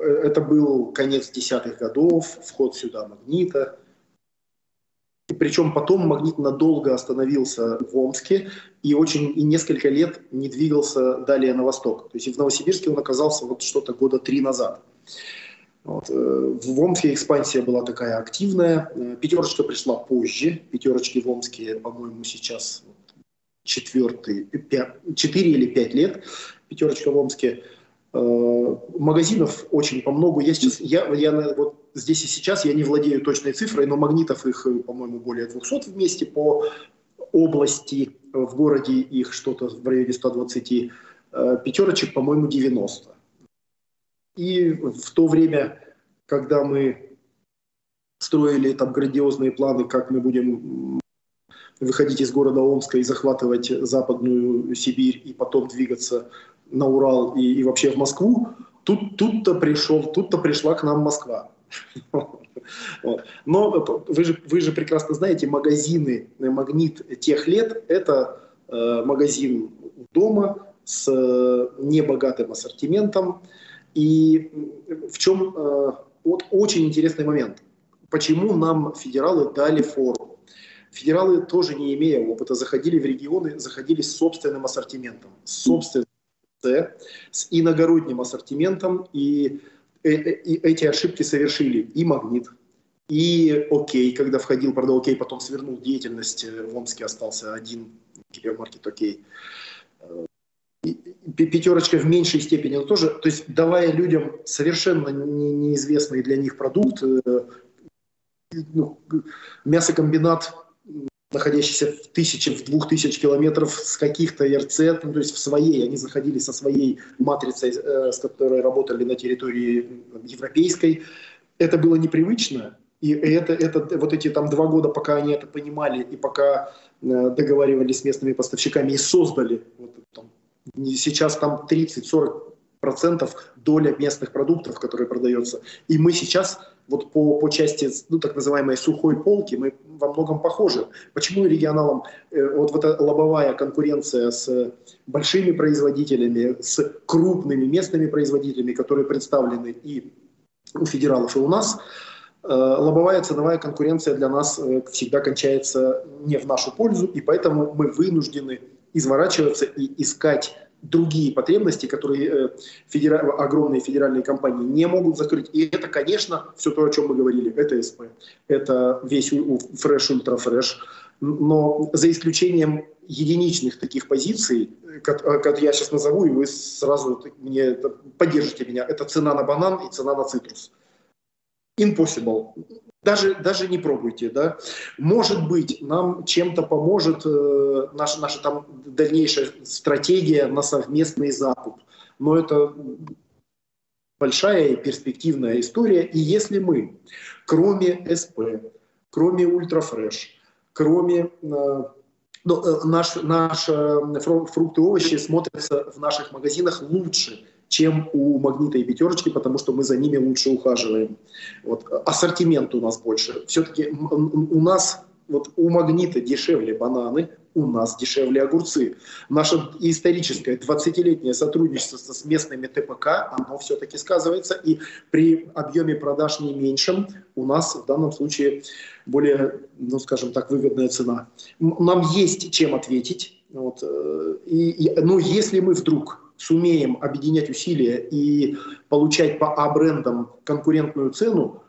э, это был конец десятых годов, вход сюда магнита. Причем потом магнит надолго остановился в Омске и очень и несколько лет не двигался далее на восток. То есть в Новосибирске он оказался вот что-то года три назад. Вот. Э, в Омске экспансия была такая активная. Э, пятерочка пришла позже. Пятерочки в Омске, по-моему, сейчас четвертый, четыре или пять лет. Пятерочка в Омске. Э, магазинов очень по много. Я сейчас, я, я вот здесь и сейчас я не владею точной цифрой, но магнитов их, э, по-моему, более 200 вместе по области. В городе их что-то в районе 120. Э, пятерочек, по-моему, 90. И в то время, когда мы строили там грандиозные планы, как мы будем выходить из города Омска и захватывать Западную Сибирь и потом двигаться на Урал и, и вообще в Москву, тут, тут-то пришел, тут-то пришла к нам Москва. Но вы же, вы же прекрасно знаете, магазины «Магнит» тех лет – это э, магазин дома с э, небогатым ассортиментом. И в чем э, вот очень интересный момент. Почему нам федералы дали фору? Федералы, тоже не имея опыта, заходили в регионы, заходили с собственным ассортиментом, с собственным с иногородним ассортиментом, э, э, и эти ошибки совершили и «Магнит», и «Окей», когда входил, продал «Окей», потом свернул деятельность, э, в Омске остался один гипермаркет «Окей». Пятерочка в меньшей степени, но тоже, то есть давая людям совершенно неизвестный для них продукт, ну, мясокомбинат находящийся в тысячи, в двух тысяч километров с каких-то РЦ, ну, то есть в своей, они заходили со своей матрицей, э, с которой работали на территории европейской. Это было непривычно, и это, это, вот эти там два года, пока они это понимали, и пока э, договаривались с местными поставщиками и создали, вот, там, сейчас там 30-40 процентов доля местных продуктов, которые продается. И мы сейчас вот по, по части ну, так называемой сухой полки мы во многом похожи. Почему регионалам э, вот эта лобовая конкуренция с большими производителями, с крупными местными производителями, которые представлены и у федералов, и у нас, э, лобовая ценовая конкуренция для нас э, всегда кончается не в нашу пользу, и поэтому мы вынуждены изворачиваться и искать другие потребности, которые э, федера... огромные федеральные компании не могут закрыть. И это, конечно, все то, о чем мы говорили. Это СП, это весь Ultra Fresh, но за исключением единичных таких позиций, как я сейчас назову, и вы сразу мне поддержите меня, это цена на банан и цена на цитрус. Impossible. Даже, даже не пробуйте, да. Может быть, нам чем-то поможет э, наша, наша там дальнейшая стратегия на совместный закуп. Но это большая и перспективная история. И если мы, кроме СП, кроме ultra-fresh, кроме э, ну, э, наш, э, фрукты и овощи смотрятся в наших магазинах лучше, чем у «Магнита» и «Пятерочки», потому что мы за ними лучше ухаживаем. Вот. Ассортимент у нас больше. Все-таки у нас вот у «Магнита» дешевле бананы, у нас дешевле огурцы. Наше историческое 20-летнее сотрудничество с местными ТПК, оно все-таки сказывается, и при объеме продаж не меньшем у нас в данном случае более, ну скажем так, выгодная цена. Нам есть чем ответить. Вот, э, и, и, ну, если мы вдруг сумеем объединять усилия и получать по А-брендам конкурентную цену,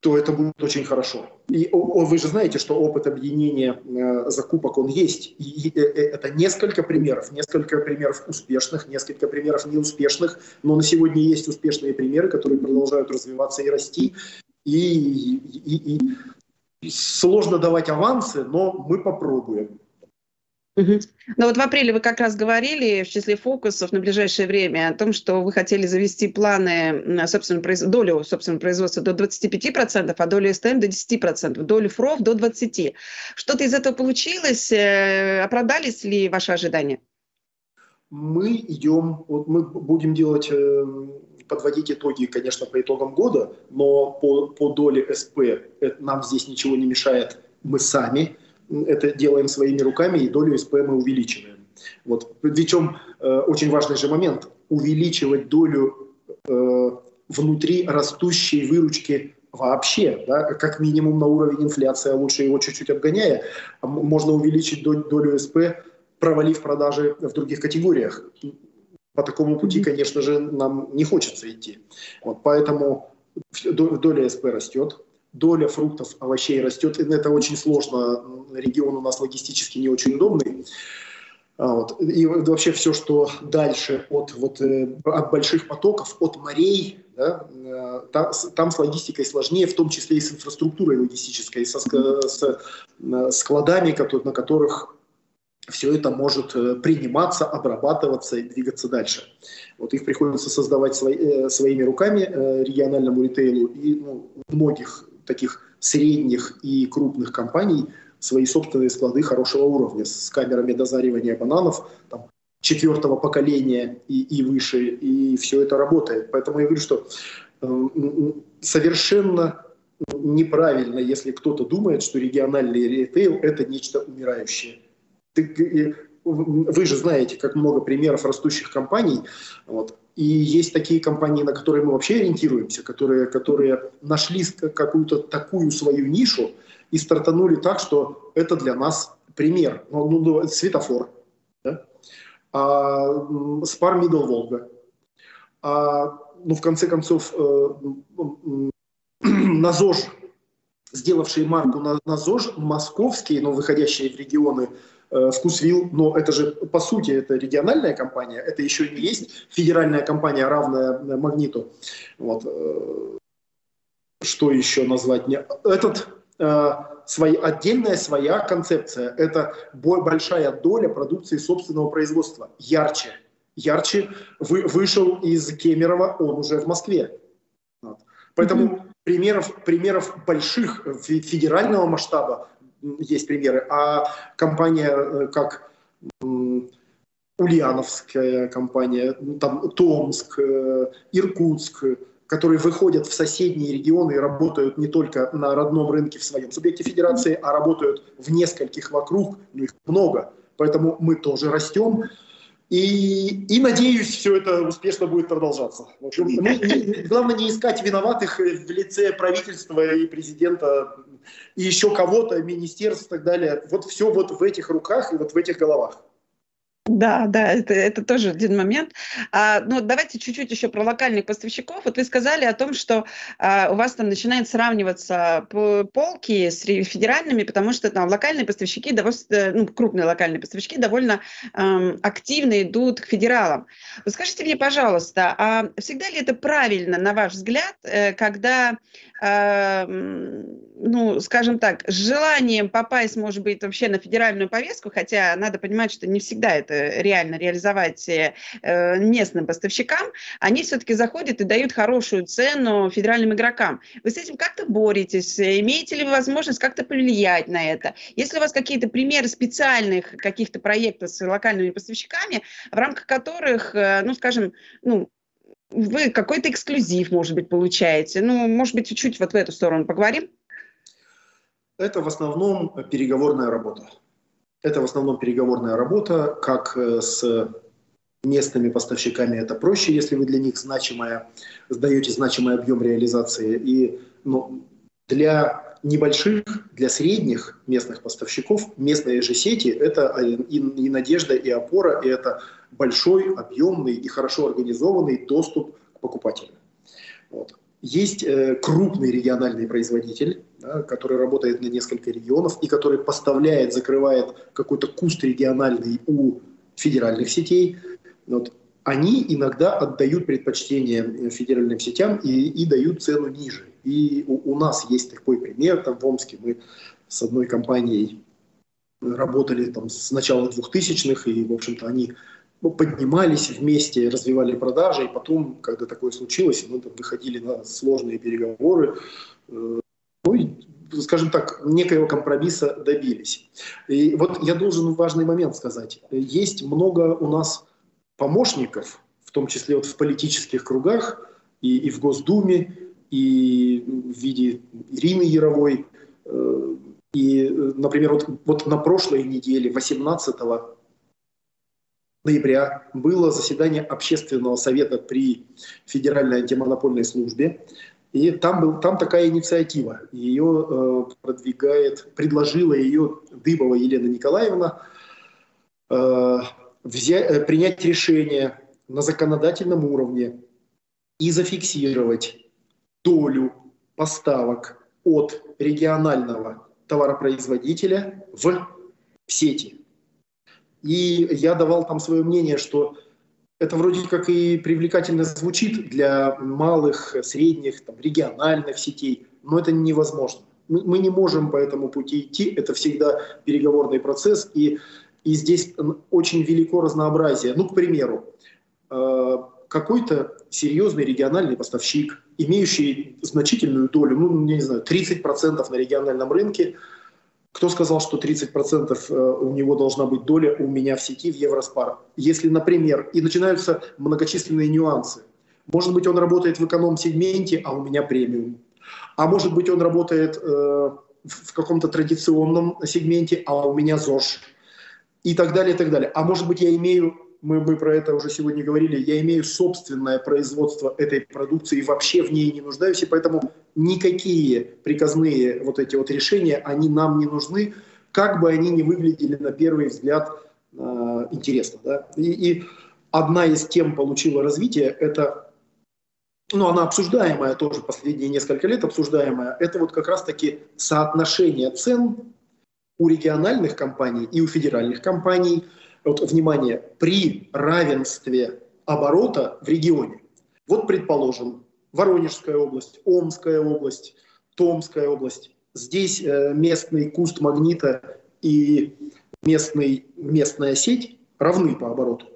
то это будет очень хорошо. И вы же знаете, что опыт объединения э, закупок, он есть. И, и, и э, это несколько примеров, несколько примеров успешных, несколько примеров неуспешных, но на сегодня есть успешные примеры, которые продолжают развиваться и расти. И, и, и сложно давать авансы, но мы попробуем. Угу. Ну вот в апреле вы как раз говорили в числе фокусов на ближайшее время о том, что вы хотели завести планы на собственную произ... долю собственного производства до 25%, а долю СТМ до 10%, долю ФРОВ до 20%. Что-то из этого получилось? Э, оправдались ли ваши ожидания? Мы идем, вот мы будем делать э, подводить итоги, конечно, по итогам года, но по, по доле СП это, нам здесь ничего не мешает. Мы сами это делаем своими руками, и долю СП мы увеличиваем. Вот. Причем э, очень важный же момент – увеличивать долю э, внутри растущей выручки вообще, да, как минимум на уровень инфляции, а лучше его чуть-чуть обгоняя, можно увеличить долю, СП, провалив продажи в других категориях. По такому пути, конечно же, нам не хочется идти. Вот, поэтому доля СП растет, доля фруктов, овощей растет, и это очень сложно, регион у нас логистически не очень удобный. А вот. И вообще все, что дальше от, вот, э, от больших потоков, от морей, да, э, там, там с логистикой сложнее, в том числе и с инфраструктурой логистической, со, с э, складами, на которых все это может приниматься, обрабатываться и двигаться дальше. Вот их приходится создавать свои, своими руками региональному ритейлу, и ну, многих таких средних и крупных компаний свои собственные склады хорошего уровня с камерами дозаривания бананов там, четвертого поколения и, и выше, и все это работает. Поэтому я говорю, что э, совершенно неправильно, если кто-то думает, что региональный ритейл – это нечто умирающее. Ты, вы же знаете, как много примеров растущих компаний. Вот. И есть такие компании, на которые мы вообще ориентируемся, которые, которые нашли какую-то такую свою нишу и стартанули так, что это для нас пример. Ну, ну, ну светофор, Спар Мидл Волга. Ну, в конце концов, э, на ЗОЖ, сделавший марку на, на ЗОЖ, московские, но выходящие в регионы Э, Вкусвилл, но это же, по сути, это региональная компания, это еще не есть федеральная компания, равная э, Магниту. Вот. Э, что еще назвать? Этот свои, отдельная своя концепция. Это большая доля продукции собственного производства. Ярче. Ярче вы, вышел из Кемерово, он уже в Москве. Вот. Поэтому mm-hmm. примеров, примеров больших федерального масштаба есть примеры. А компания э, как Ульяновская компания, ну, там Томск, э, Иркутск, которые выходят в соседние регионы и работают не только на родном рынке в своем субъекте федерации, а работают в нескольких вокруг, ну их много. Поэтому мы тоже растем. И, и надеюсь, все это успешно будет продолжаться. В общем, мы, не, главное не искать виноватых в лице правительства и президента и еще кого-то, министерств и так далее. Вот все вот в этих руках и вот в этих головах. Да, да, это, это тоже один момент. А, ну, давайте чуть-чуть еще про локальных поставщиков. Вот вы сказали о том, что а, у вас там начинает сравниваться полки с федеральными, потому что там локальные поставщики, довольно, ну, крупные локальные поставщики довольно эм, активно идут к федералам. Вот скажите мне, пожалуйста, а всегда ли это правильно, на ваш взгляд, э, когда ну, скажем так, с желанием попасть, может быть, вообще на федеральную повестку, хотя надо понимать, что не всегда это реально реализовать э, местным поставщикам, они все-таки заходят и дают хорошую цену федеральным игрокам. Вы с этим как-то боретесь? Имеете ли вы возможность как-то повлиять на это? Если у вас какие-то примеры специальных каких-то проектов с локальными поставщиками, в рамках которых, э, ну, скажем, ну, вы какой-то эксклюзив, может быть, получаете. Ну, может быть, чуть-чуть вот в эту сторону поговорим? Это в основном переговорная работа. Это в основном переговорная работа, как э, с местными поставщиками это проще, если вы для них значимая, сдаете значимый объем реализации. И ну, для небольших, для средних местных поставщиков местные же сети – это и, и надежда, и опора, и это большой, объемный и хорошо организованный доступ к покупателям. Вот. Есть э, крупный региональный производитель, да, который работает на несколько регионов и который поставляет, закрывает какой-то куст региональный у федеральных сетей. Вот. Они иногда отдают предпочтение федеральным сетям и, и дают цену ниже. И у, у нас есть такой пример, там в Омске мы с одной компанией работали там с начала 2000-х, и, в общем-то, они ну, поднимались вместе, развивали продажи, и потом, когда такое случилось, мы там выходили на сложные переговоры, э, ну и, скажем так, некоего компромисса добились. И вот я должен важный момент сказать. Есть много у нас помощников, в том числе вот в политических кругах и, и в Госдуме, и в виде Ирины Яровой. Э, и, например, вот, вот на прошлой неделе, 18 ноября было заседание общественного совета при Федеральной антимонопольной службе. И там, был, там такая инициатива. Ее э, продвигает, предложила ее Дыбова Елена Николаевна э, взять, э, принять решение на законодательном уровне и зафиксировать долю поставок от регионального товаропроизводителя в сети. И я давал там свое мнение, что это вроде как и привлекательно звучит для малых, средних, там, региональных сетей, но это невозможно. Мы, мы не можем по этому пути идти, это всегда переговорный процесс, и, и здесь очень велико разнообразие. Ну, к примеру, э, какой-то серьезный региональный поставщик, имеющий значительную долю, ну, не знаю, 30% на региональном рынке – кто сказал, что 30% э, у него должна быть доля у меня в сети в Евроспар? Если, например, и начинаются многочисленные нюансы. Может быть, он работает в эконом-сегменте, а у меня премиум. А может быть, он работает э, в каком-то традиционном сегменте, а у меня ЗОЖ. И так далее, и так далее. А может быть, я имею мы, мы про это уже сегодня говорили, я имею собственное производство этой продукции и вообще в ней не нуждаюсь, и поэтому никакие приказные вот эти вот решения, они нам не нужны, как бы они ни выглядели на первый взгляд э, интересно. Да? И, и одна из тем получила развитие, это, ну, она обсуждаемая тоже последние несколько лет обсуждаемая, это вот как раз-таки соотношение цен у региональных компаний и у федеральных компаний – вот, внимание, при равенстве оборота в регионе. Вот, предположим, Воронежская область, Омская область, Томская область. Здесь э, местный куст магнита и местный, местная сеть равны по обороту.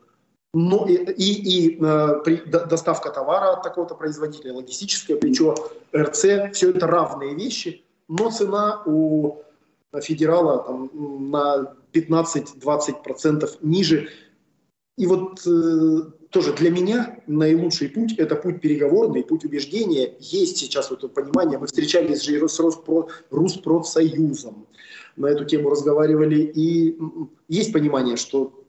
Но и, и, и э, при, доставка товара от такого-то производителя, логистическое плечо, РЦ, все это равные вещи, но цена у федерала там, на 15-20% ниже. И вот э, тоже для меня наилучший путь – это путь переговорный, путь убеждения. Есть сейчас вот это понимание. Мы встречались же с Роспро, Руспродсоюзом, на эту тему разговаривали. И есть понимание, что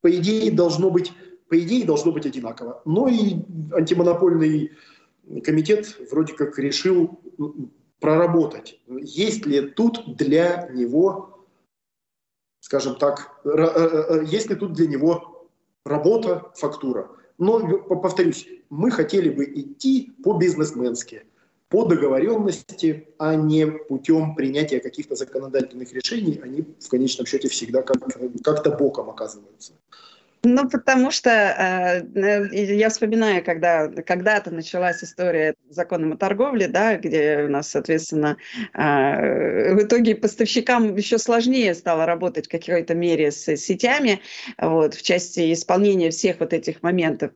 по идее должно быть, по идее должно быть одинаково. Но и антимонопольный комитет вроде как решил проработать, есть ли тут для него скажем так, есть ли тут для него работа, фактура. Но, повторюсь, мы хотели бы идти по-бизнесменски, по договоренности, а не путем принятия каких-то законодательных решений. Они в конечном счете всегда как-то боком оказываются. Ну, потому что э, я вспоминаю, когда когда-то началась история с законом о торговле, да, где у нас, соответственно, э, в итоге поставщикам еще сложнее стало работать в какой-то мере с сетями, вот, в части исполнения всех вот этих моментов.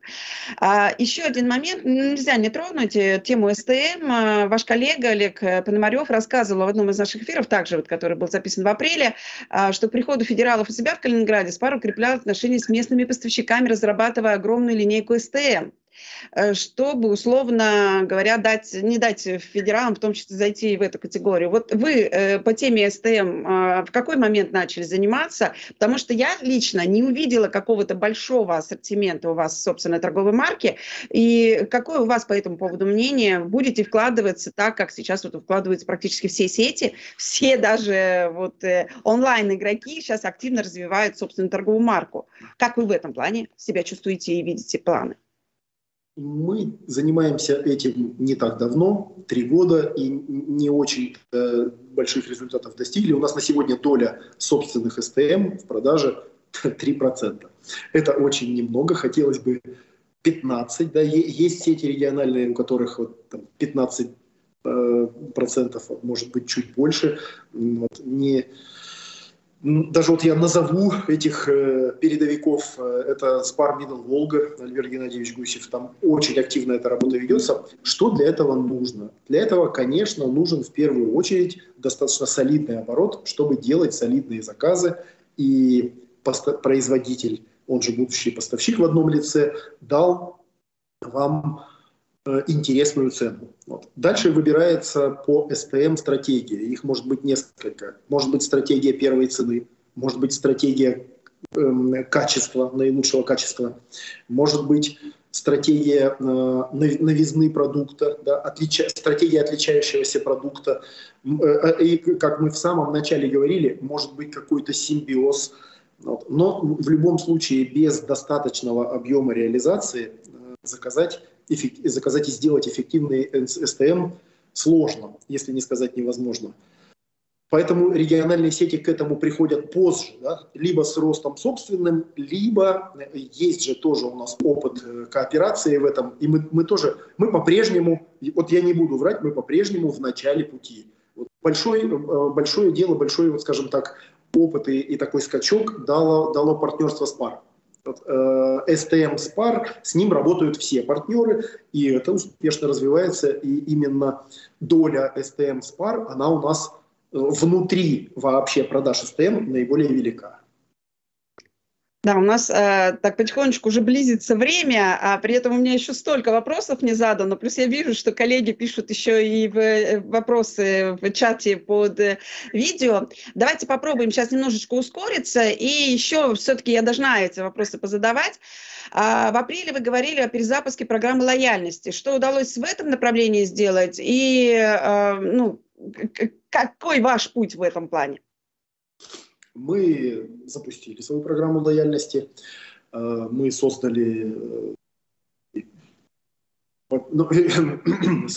А еще один момент, нельзя не тронуть э, тему СТМ. А, ваш коллега Олег Пономарев рассказывал в одном из наших эфиров, также вот, который был записан в апреле, что к приходу федералов у себя в Калининграде СПАР укреплял отношения с местными местными поставщиками, разрабатывая огромную линейку СТМ чтобы, условно говоря, дать, не дать федералам в том числе зайти в эту категорию. Вот вы э, по теме СТМ э, в какой момент начали заниматься? Потому что я лично не увидела какого-то большого ассортимента у вас собственной торговой марки. И какое у вас по этому поводу мнение? Будете вкладываться так, как сейчас вот вкладываются практически все сети? Все даже вот онлайн-игроки сейчас активно развивают собственную торговую марку. Как вы в этом плане себя чувствуете и видите планы? Мы занимаемся этим не так давно, три года, и не очень э, больших результатов достигли. У нас на сегодня доля собственных СТМ в продаже <laughs> 3%. Это очень немного, хотелось бы 15. Да, есть сети региональные, у которых вот, там, 15 э, процентов, может быть, чуть больше. Вот, не, даже вот я назову этих э, передовиков, э, это Спар Мидл Волга, Альберт Геннадьевич Гусев, там очень активно эта работа ведется. Что для этого нужно? Для этого, конечно, нужен в первую очередь достаточно солидный оборот, чтобы делать солидные заказы, и производитель, он же будущий поставщик в одном лице, дал вам интересную цену. Вот. Дальше выбирается по STM стратегия. Их может быть несколько. Может быть стратегия первой цены, может быть стратегия э, качества, наилучшего качества, может быть стратегия э, новизны продукта, да, отлича, стратегия отличающегося продукта. Э, э, и, как мы в самом начале говорили, может быть какой-то симбиоз. Вот. Но в любом случае без достаточного объема реализации э, заказать и сделать эффективный СТМ сложно, если не сказать невозможно. Поэтому региональные сети к этому приходят позже, да? либо с ростом собственным, либо есть же тоже у нас опыт э, кооперации в этом, и мы, мы тоже, мы по-прежнему, вот я не буду врать, мы по-прежнему в начале пути. Вот большое, э, большое дело, большой, вот скажем так, опыт и, и такой скачок дало, дало партнерство с паром. STM Spar, с ним работают все партнеры, и это успешно развивается, и именно доля STM Spar, она у нас э, внутри вообще продаж STM наиболее велика. Да, у нас э, так потихонечку уже близится время, а при этом у меня еще столько вопросов не задано. Плюс я вижу, что коллеги пишут еще и в, э, вопросы в чате под э, видео. Давайте попробуем сейчас немножечко ускориться. И еще все-таки я должна эти вопросы позадавать. А, в апреле вы говорили о перезапуске программы лояльности. Что удалось в этом направлении сделать? И э, ну, какой ваш путь в этом плане? Мы запустили свою программу лояльности, э, мы создали э, ну, <clears throat>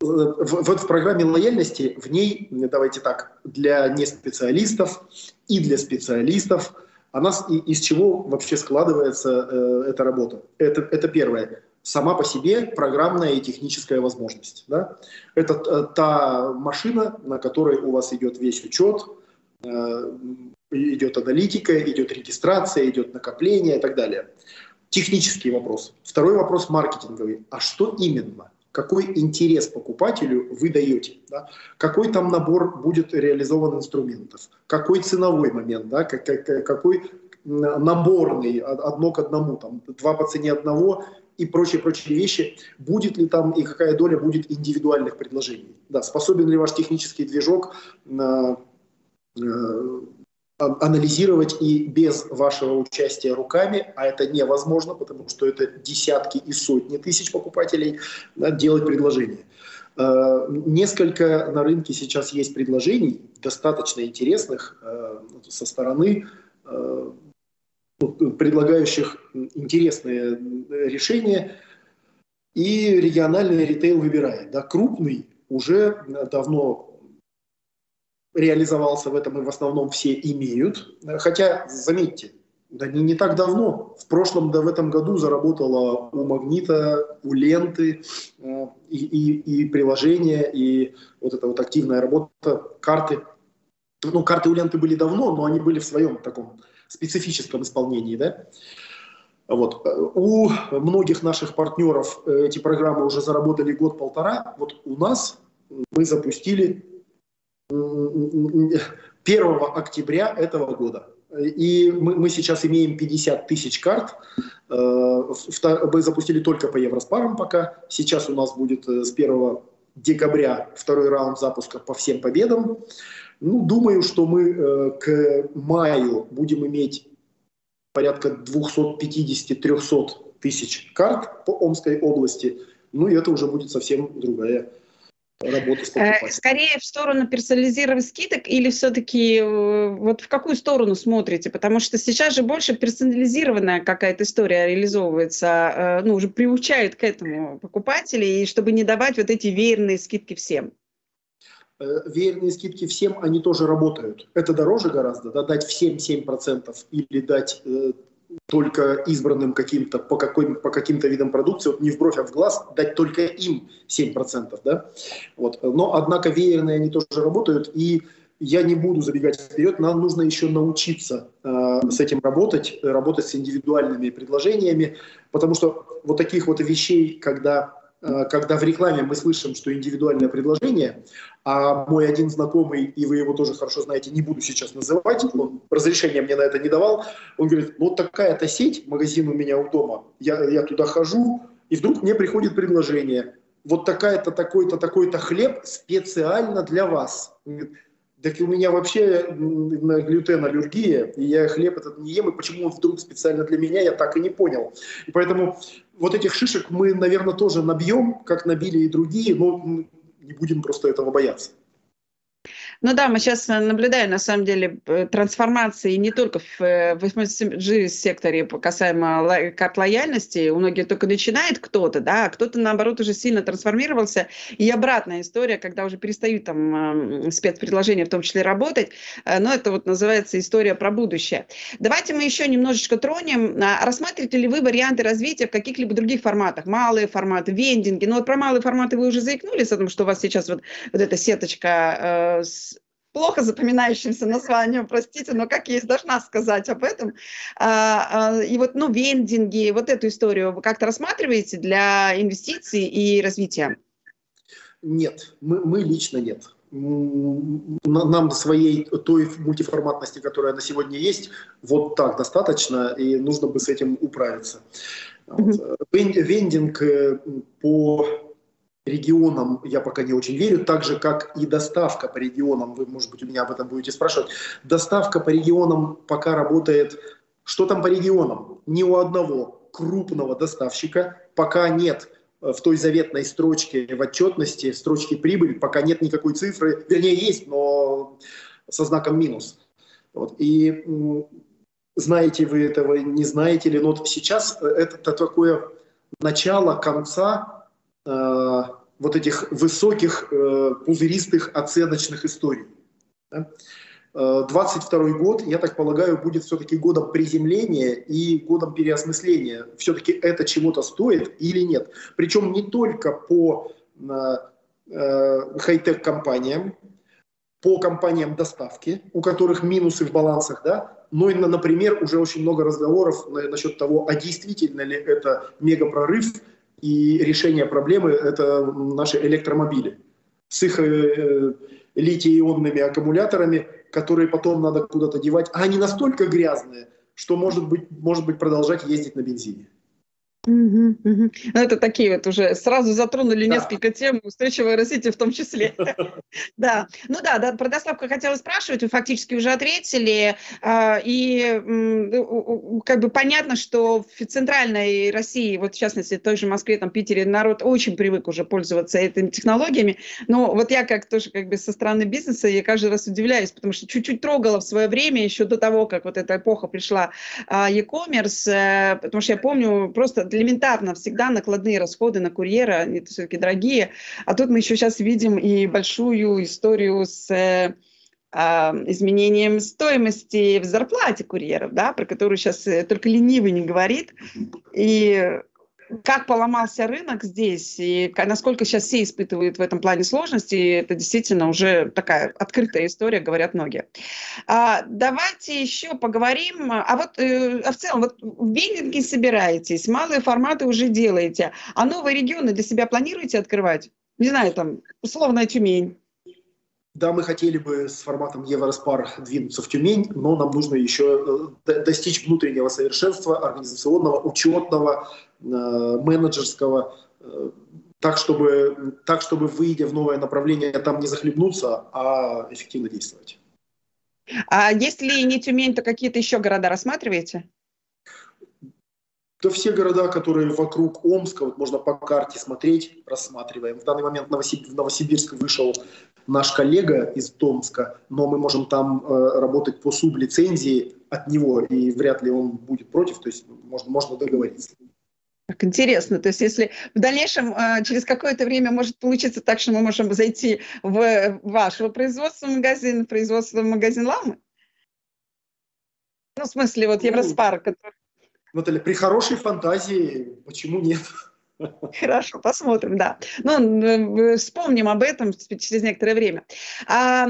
вот в программе лояльности, в ней, давайте так, для неспециалистов и для специалистов, она, из чего вообще складывается э, эта работа? Это, это первое. Сама по себе программная и техническая возможность. Да? Это та машина, на которой у вас идет весь учет, Э, идет аналитика, идет регистрация, идет накопление и так далее. Технический вопрос. Второй вопрос маркетинговый. А что именно? Какой интерес покупателю вы даете? Да? Какой там набор будет реализован инструментов? Какой ценовой момент? Да? Как, как, какой наборный, одно к одному, там, два по цене одного и прочие-прочие вещи, будет ли там и какая доля будет индивидуальных предложений. Да, способен ли ваш технический движок э, Э, анализировать и без вашего участия руками, а это невозможно, потому что это десятки и сотни тысяч покупателей, делать предложение. Э, несколько на рынке сейчас есть предложений, достаточно интересных э, со стороны э, ну, предлагающих интересные решения, и региональный ритейл выбирает. Да, крупный уже давно реализовался в этом, и в основном все имеют. Хотя, заметьте, да не, не так давно, в прошлом, да в этом году заработала у Магнита, у Ленты э, и, и, и приложения, и вот эта вот активная работа, карты. Ну, карты у Ленты были давно, но они были в своем таком специфическом исполнении, да. Вот. У многих наших партнеров эти программы уже заработали год-полтора. Вот у нас мы запустили 1 октября этого года. И мы, мы сейчас имеем 50 тысяч карт. Э, мы запустили только по Евроспарам пока. Сейчас у нас будет э, с 1 декабря второй раунд запуска по всем победам. Ну, думаю, что мы э, к маю будем иметь порядка 250-300 тысяч карт по Омской области. Ну и это уже будет совсем другая работы с покупателем? Скорее в сторону персонализированных скидок или все-таки э, вот в какую сторону смотрите? Потому что сейчас же больше персонализированная какая-то история реализовывается, э, ну, уже приучают к этому покупателей, и чтобы не давать вот эти веерные скидки всем. Э, веерные скидки всем, они тоже работают. Это дороже гораздо, да, дать всем 7% или дать только избранным каким-то, по, какой, по каким-то видам продукции, вот не в бровь, а в глаз, дать только им 7%. Да? Вот. Но, однако, веерные они тоже работают, и я не буду забегать вперед, нам нужно еще научиться э, с этим работать, работать с индивидуальными предложениями, потому что вот таких вот вещей, когда когда в рекламе мы слышим, что индивидуальное предложение, а мой один знакомый, и вы его тоже хорошо знаете, не буду сейчас называть, он разрешения мне на это не давал, он говорит, вот такая-то сеть, магазин у меня у дома, я, я туда хожу, и вдруг мне приходит предложение, вот такая-то, такой-то, такой-то хлеб специально для вас. Так у меня вообще на глютен аллергия, и я хлеб этот не ем, и почему он вдруг специально для меня, я так и не понял. И поэтому вот этих шишек мы, наверное, тоже набьем, как набили и другие, но не будем просто этого бояться. Ну да, мы сейчас э, наблюдаем, на самом деле, э, трансформации не только в, э, в FMCG-секторе касаемо карт лояльности. У многих только начинает кто-то, да, а кто-то, наоборот, уже сильно трансформировался. И обратная история, когда уже перестают там спецпредложения в том числе работать. Но это вот называется история про будущее. Давайте мы еще немножечко тронем. А рассматриваете ли вы варианты развития в каких-либо других форматах? Малые форматы, вендинги. Ну вот про малые форматы вы уже заикнулись о том, что у вас сейчас вот, вот эта сеточка э, с плохо запоминающимся названием, простите, но как есть, должна сказать об этом. А, а, и вот, ну, вендинги, вот эту историю вы как-то рассматриваете для инвестиций и развития? Нет, мы, мы лично нет. Нам своей той мультиформатности, которая на сегодня есть, вот так достаточно, и нужно бы с этим управиться. Mm-hmm. Вендинг э, по регионам я пока не очень верю, так же, как и доставка по регионам, вы, может быть, у меня об этом будете спрашивать. Доставка по регионам пока работает, что там по регионам? Ни у одного крупного доставщика пока нет э, в той заветной строчке в отчетности, в строчке прибыль, пока нет никакой цифры, вернее, есть, но со знаком минус. Вот. И знаете вы этого, не знаете ли, но вот сейчас э, это такое начало конца Э, вот этих высоких э, пузыристых оценочных историй. Да? 22 э, год, я так полагаю, будет все-таки годом приземления и годом переосмысления. Все-таки это чего-то стоит или нет. Причем не только по э, хай-тек компаниям, по компаниям доставки, у которых минусы в балансах, да, но и, например, уже очень много разговоров насчет того, а действительно ли это мегапрорыв, и решение проблемы – это наши электромобили с их э, литий-ионными аккумуляторами, которые потом надо куда-то девать. А они настолько грязные, что может быть, может быть продолжать ездить на бензине. Угу, угу. Ну, это такие вот уже сразу затронули да. несколько тем устойчивого развития в том числе. <laughs> Да, ну да, да, про доставку хотела спрашивать, вы фактически уже ответили, а, и как бы понятно, что в центральной России, вот в частности, в той же Москве, там, Питере, народ очень привык уже пользоваться этими технологиями, но вот я как тоже как бы со стороны бизнеса, я каждый раз удивляюсь, потому что чуть-чуть трогала в свое время, еще до того, как вот эта эпоха пришла, а, e-commerce, э, потому что я помню просто элементарно всегда накладные расходы на курьера, они все-таки дорогие. А тут мы еще сейчас видим и большую историю с э, а, изменением стоимости в зарплате курьеров, да, про которую сейчас э, только ленивый не говорит. И как поломался рынок здесь и насколько сейчас все испытывают в этом плане сложности, это действительно уже такая открытая история, говорят многие. А, давайте еще поговорим. А вот э, а в целом, вот в вендинге собираетесь, малые форматы уже делаете, а новые регионы для себя планируете открывать? Не знаю, там, условно, Тюмень. Да, мы хотели бы с форматом Евроспар двинуться в Тюмень, но нам нужно еще э, достичь внутреннего совершенства, организационного, учетного, менеджерского, э, так чтобы, так, чтобы, выйдя в новое направление, там не захлебнуться, а эффективно действовать. А если не Тюмень, то какие-то еще города рассматриваете? то все города, которые вокруг Омска, вот можно по карте смотреть, рассматриваем. В данный момент в Новосибирск вышел наш коллега из Томска, но мы можем там э, работать по сублицензии от него, и вряд ли он будет против, то есть можно, можно договориться. Так интересно. То есть, если в дальнейшем э, через какое-то время может получиться так, что мы можем зайти в вашего производства магазин, в производство магазин Ламы? Ну, в смысле, вот ну, Евроспар, который... Наталья, при хорошей фантазии, почему нет? Хорошо, посмотрим, да. Ну, вспомним об этом через некоторое время. А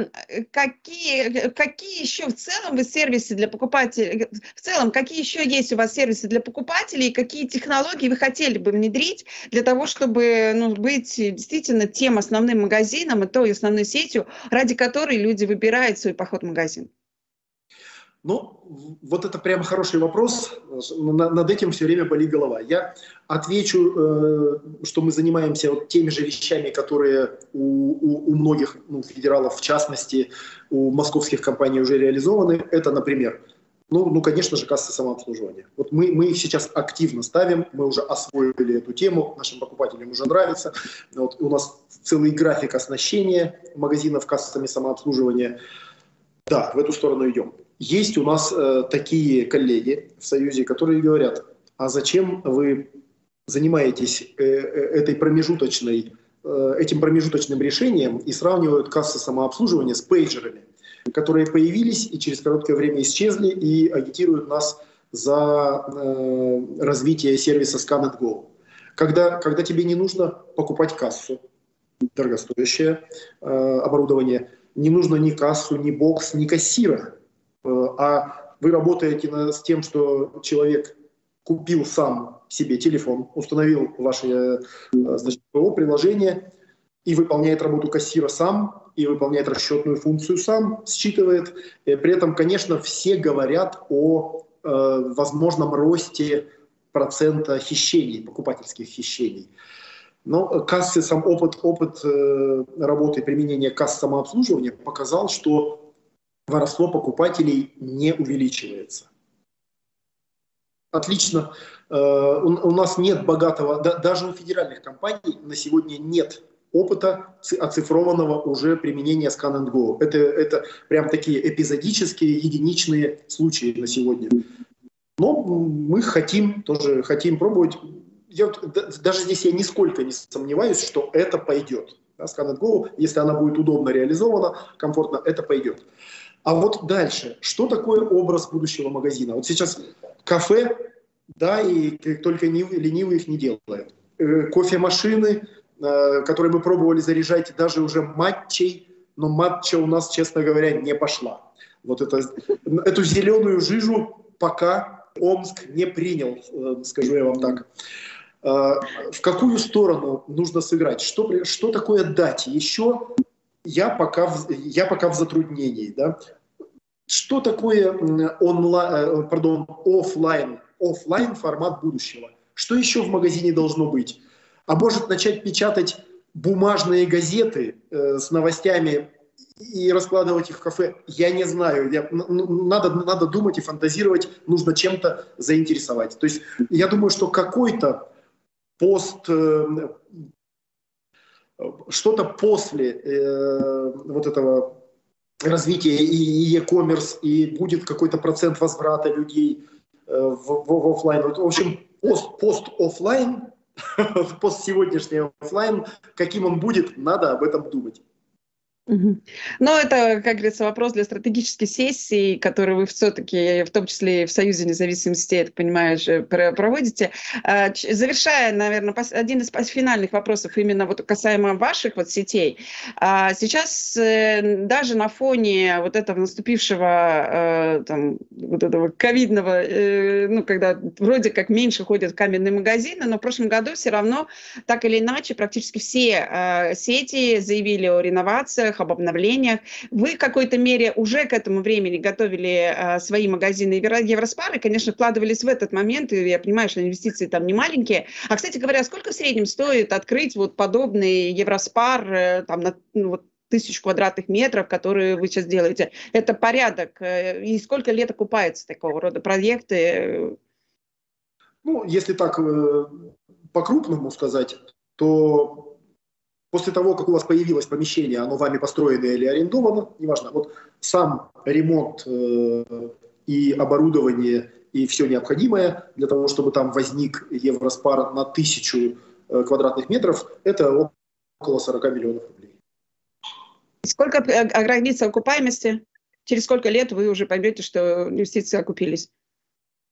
какие, какие еще в целом вы сервисы для покупателей, в целом, какие еще есть у вас сервисы для покупателей, какие технологии вы хотели бы внедрить для того, чтобы ну, быть действительно тем основным магазином и той основной сетью, ради которой люди выбирают свой поход в магазин? Ну, вот это прямо хороший вопрос. Над этим все время болит голова. Я отвечу, э, что мы занимаемся вот теми же вещами, которые у, у, у многих ну, федералов, в частности, у московских компаний уже реализованы. Это, например, ну, ну, конечно же, кассы самообслуживания. Вот мы, мы их сейчас активно ставим, мы уже освоили эту тему, нашим покупателям уже нравится. Вот у нас целый график оснащения магазинов кассами самообслуживания. Да, в эту сторону идем. Есть у нас э, такие коллеги в Союзе, которые говорят, а зачем вы занимаетесь э, э, этой промежуточной, э, этим промежуточным решением и сравнивают кассы самообслуживания с пейджерами, которые появились и через короткое время исчезли и агитируют нас за э, развитие сервиса Scan Go. Когда, когда тебе не нужно покупать кассу, дорогостоящее э, оборудование, не нужно ни кассу, ни бокс, ни кассира а вы работаете с тем, что человек купил сам себе телефон, установил ваше э, значит, приложение и выполняет работу кассира сам, и выполняет расчетную функцию сам, считывает. И при этом, конечно, все говорят о э, возможном росте процента хищений, покупательских хищений. Но кассы, сам опыт, опыт э, работы применения касс самообслуживания показал, что воровство покупателей не увеличивается. Отлично. Э, у нас нет богатого, даже у федеральных компаний на сегодня нет опыта оцифрованного уже применения Scan and Go. Это, это прям такие эпизодические, единичные случаи на сегодня. Но мы хотим, тоже хотим пробовать. Я, даже здесь я нисколько не сомневаюсь, что это пойдет. Scan and Go, если она будет удобно реализована, комфортно, это пойдет. А вот дальше, что такое образ будущего магазина? Вот сейчас кафе, да, и только ленивые их не делают. Э, кофемашины, э, которые мы пробовали заряжать даже уже матчей, но матча у нас, честно говоря, не пошла. Вот это, эту зеленую жижу пока Омск не принял, э, скажу я вам так. В какую сторону нужно сыграть? Что, что такое дать? Еще я пока, в, я пока в затруднении. Да? Что такое онлайн, э, пардон, офлайн, офлайн формат будущего? Что еще в магазине должно быть? А может начать печатать бумажные газеты э, с новостями и раскладывать их в кафе, я не знаю. Я, надо, надо думать и фантазировать, нужно чем-то заинтересовать. То есть я думаю, что какой-то пост, э, что-то после э, вот этого развития и e-commerce, и будет какой-то процент возврата людей э, в, в, в офлайн. В общем, пост, пост офлайн, <laughs> пост сегодняшний офлайн, каким он будет, надо об этом думать. Но это, как говорится, вопрос для стратегической сессии, которую вы все-таки, в том числе и в Союзе независимости, я так понимаю, проводите. А, завершая, наверное, один из финальных вопросов именно вот касаемо ваших вот сетей. А, сейчас э, даже на фоне вот этого наступившего э, там, вот этого ковидного, э, ну, когда вроде как меньше ходят каменные магазины, но в прошлом году все равно так или иначе практически все сети заявили о реновациях, об обновлениях. Вы в какой-то мере уже к этому времени готовили э, свои магазины Евроспар и, конечно, вкладывались в этот момент, и я понимаю, что инвестиции там не маленькие. А, кстати говоря, сколько в среднем стоит открыть вот подобный Евроспар э, там, на ну, вот, тысяч квадратных метров, которые вы сейчас делаете. Это порядок. Э, и сколько лет окупается такого рода проекты? Ну, если так э, по-крупному сказать, то После того, как у вас появилось помещение, оно вами построено или арендовано, неважно, вот сам ремонт э, и оборудование и все необходимое для того, чтобы там возник Евроспар на тысячу э, квадратных метров, это около 40 миллионов рублей. Сколько э, граница окупаемости? Через сколько лет вы уже поймете, что инвестиции окупились?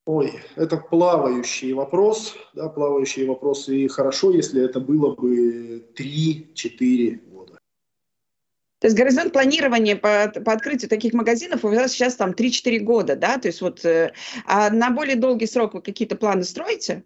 Ой, это плавающий вопрос, да, плавающий вопрос, и хорошо, если это было бы 3-4 года. То есть горизонт планирования по, по открытию таких магазинов у вас сейчас там 3-4 года, да? То есть вот, э, а на более долгий срок вы какие-то планы строите?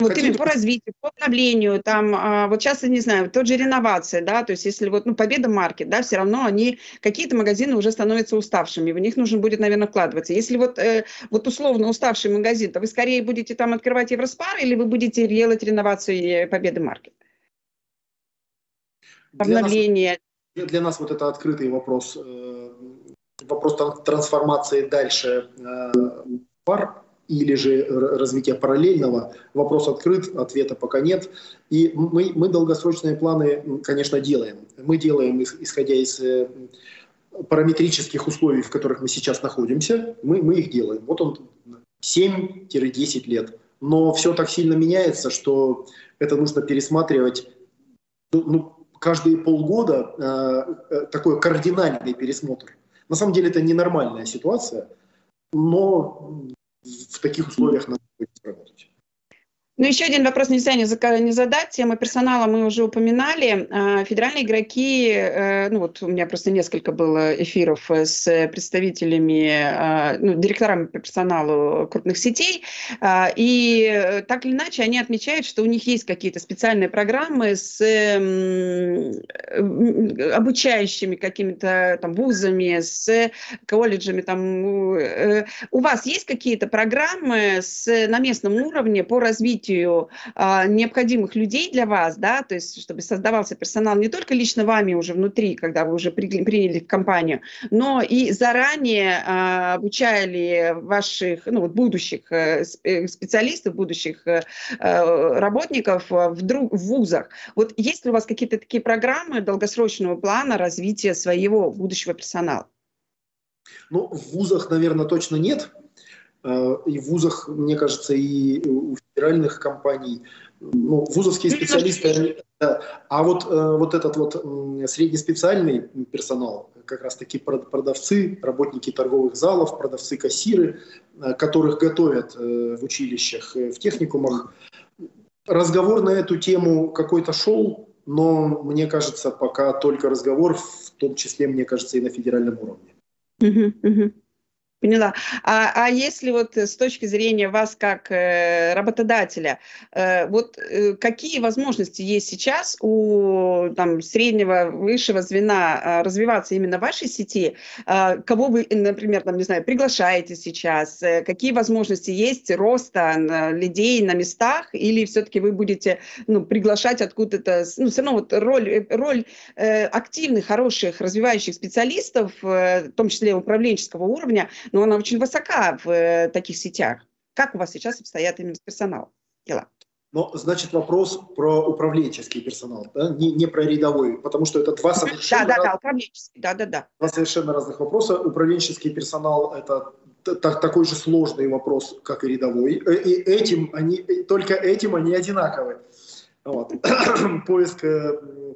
Вот Какие... именно по развитию, по обновлению, там, а, вот сейчас, я не знаю, тот же реновация, да, то есть если вот, ну, Победа Маркет, да, все равно они, какие-то магазины уже становятся уставшими, в них нужно будет, наверное, вкладываться. Если вот, э, вот условно уставший магазин, то вы скорее будете там открывать Евроспар или вы будете делать реновацию Победы Маркет? Обновление. Для нас, для нас вот это открытый вопрос, э, вопрос трансформации дальше э, пар или же развития параллельного. Вопрос открыт, ответа пока нет. И мы, мы долгосрочные планы, конечно, делаем. Мы делаем, исходя из э, параметрических условий, в которых мы сейчас находимся, мы, мы их делаем. Вот он 7-10 лет. Но все так сильно меняется, что это нужно пересматривать ну, ну каждые полгода э, э, такой кардинальный пересмотр. На самом деле это ненормальная ситуация, но в таких условиях надо будет работать. Ну, еще один вопрос нельзя не задать. Тема персонала мы уже упоминали. А, федеральные игроки, э, ну вот у меня просто несколько было эфиров с представителями, а, ну, директорами по персоналу крупных сетей, а, и так или иначе они отмечают, что у них есть какие-то специальные программы с обучающими какими-то там вузами, с колледжами. Там. Э, у вас есть какие-то программы с, на местном уровне по развитию развитию а, необходимых людей для вас, да, то есть чтобы создавался персонал не только лично вами уже внутри, когда вы уже при, приняли в компанию, но и заранее а, обучали ваших, ну вот будущих э, э, специалистов, будущих э, работников в, друг, в вузах. Вот есть ли у вас какие-то такие программы долгосрочного плана развития своего будущего персонала? Ну, в вузах, наверное, точно нет. И в вузах, мне кажется, и у федеральных компаний. Ну, вузовские специалисты, да. а вот, э, вот этот вот среднеспециальный персонал, как раз таки продавцы, работники торговых залов, продавцы, кассиры, э, которых готовят э, в училищах, в техникумах. Разговор на эту тему какой-то шел, но мне кажется, пока только разговор, в том числе, мне кажется, и на федеральном уровне. Uh-huh, uh-huh. Поняла. А, а если вот с точки зрения вас как э, работодателя, э, вот э, какие возможности есть сейчас у там, среднего, высшего звена э, развиваться именно в вашей сети? Э, кого вы, например, там, не знаю, приглашаете сейчас? Э, какие возможности есть роста на, людей на местах? Или все-таки вы будете ну, приглашать откуда-то, ну, все равно вот роль, э, роль э, активных, хороших, развивающих специалистов, э, в том числе управленческого уровня, но она очень высока в э, таких сетях. Как у вас сейчас обстоят именно с персоналом дела? Ну, значит, вопрос про управленческий персонал, да? не, не про рядовой, потому что это два совершенно, да, да, да, управленческий, да, да, да. Два совершенно разных вопроса. Управленческий персонал – это такой же сложный вопрос, как и рядовой. Э, и этим они, только этим они одинаковы. Вот. <clears throat> Поиск э,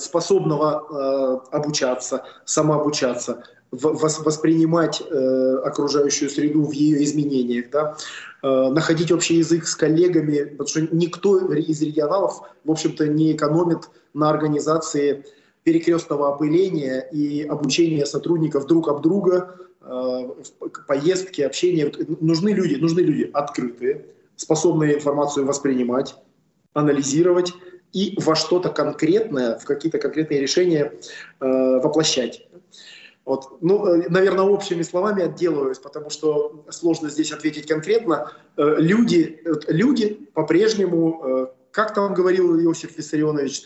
способного обучаться, самообучаться – воспринимать э, окружающую среду в ее изменениях, да, э, находить общий язык с коллегами, потому что никто из регионалов, в общем-то, не экономит на организации перекрестного опыления и обучения сотрудников друг об друга, э, поездки, общение. Нужны люди, нужны люди открытые, способные информацию воспринимать, анализировать и во что-то конкретное, в какие-то конкретные решения воплощать. Вот. Ну, э, наверное, общими словами отделываюсь, потому что сложно здесь ответить конкретно. Э, люди, люди по-прежнему, э, как там говорил Иосиф Виссарионович,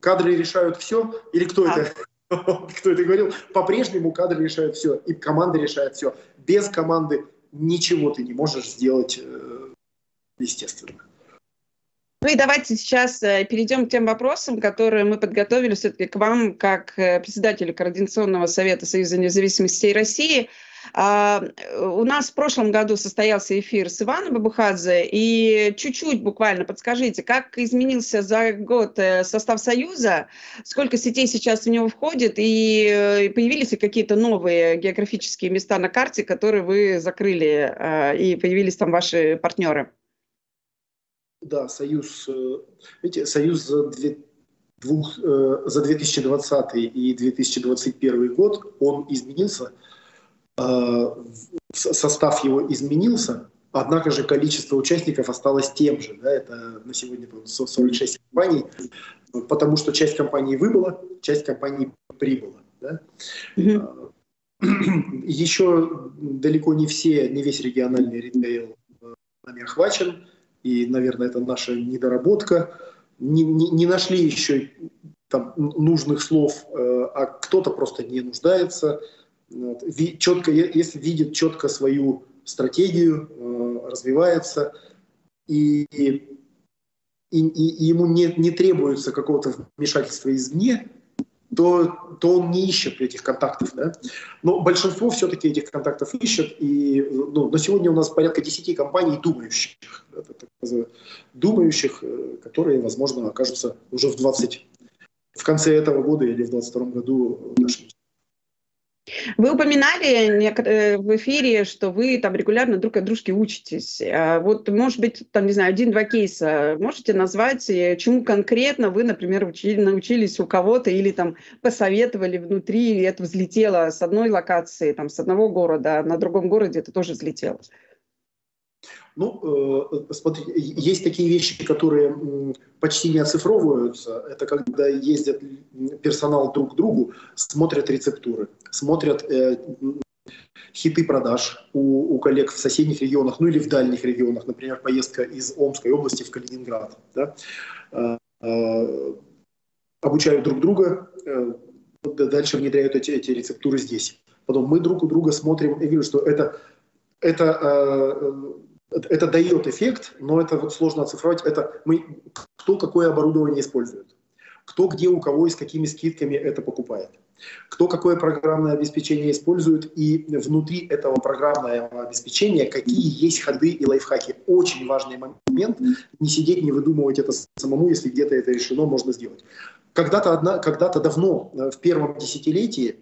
кадры решают все, или кто это? <laughs> Кто это говорил? По-прежнему кадры решают все, и команда решает все. Без команды ничего ты не можешь сделать, естественно. Ну и давайте сейчас э, перейдем к тем вопросам, которые мы подготовили все-таки к вам, как э, председателю Координационного совета Союза независимости России. А, у нас в прошлом году состоялся эфир с Иваном Бабухадзе, и чуть-чуть буквально подскажите, как изменился за год э, состав Союза, сколько сетей сейчас в него входит, и появились ли какие-то новые географические места на карте, которые вы закрыли, и появились там ваши партнеры? Да, Союз, э, видите, Союз за, две, двух, э, за 2020 и 2021 год, он изменился, э, состав его изменился, однако же количество участников осталось тем же. Да, это на сегодня 46 компаний, потому что часть компаний выбыла, часть компаний прибыла. Да? Mm-hmm. <clears throat> Еще далеко не все, не весь региональный ритейл нами охвачен и, наверное, это наша недоработка. Не, не, не нашли еще там, нужных слов, э, а кто-то просто не нуждается. Вот. Четко, если видит четко свою стратегию, э, развивается, и, и, и ему не, не требуется какого-то вмешательства извне, то, то он не ищет этих контактов. Да? Но большинство все-таки этих контактов ищет. И ну, на сегодня у нас порядка 10 компаний думающих, думающих, э, которые, возможно, окажутся уже в 20 в конце этого года или в 2022 году нашими вы упоминали э, в эфире, что вы там регулярно друг от дружки учитесь. А вот, может быть, там, не знаю, один-два кейса можете назвать, э, чему конкретно вы, например, учили, научились у кого-то или там посоветовали внутри, и это взлетело с одной локации, там, с одного города, а на другом городе это тоже взлетело? Ну, э, смотрите, есть такие вещи, которые почти не оцифровываются. Это когда ездят персонал друг к другу, смотрят рецептуры, смотрят э, хиты продаж у, у коллег в соседних регионах, ну или в дальних регионах, например, поездка из Омской области в Калининград. Да? Э, э, обучают друг друга, э, дальше внедряют эти, эти рецептуры здесь. Потом мы друг у друга смотрим, я вижу, что это, это это дает эффект, но это вот сложно оцифровать. Это мы, кто какое оборудование использует, кто где у кого и с какими скидками это покупает, кто какое программное обеспечение использует и внутри этого программного обеспечения какие есть ходы и лайфхаки. Очень важный момент. Не сидеть, не выдумывать это самому, если где-то это решено, можно сделать. Когда-то, одна, когда-то давно, э, в первом десятилетии,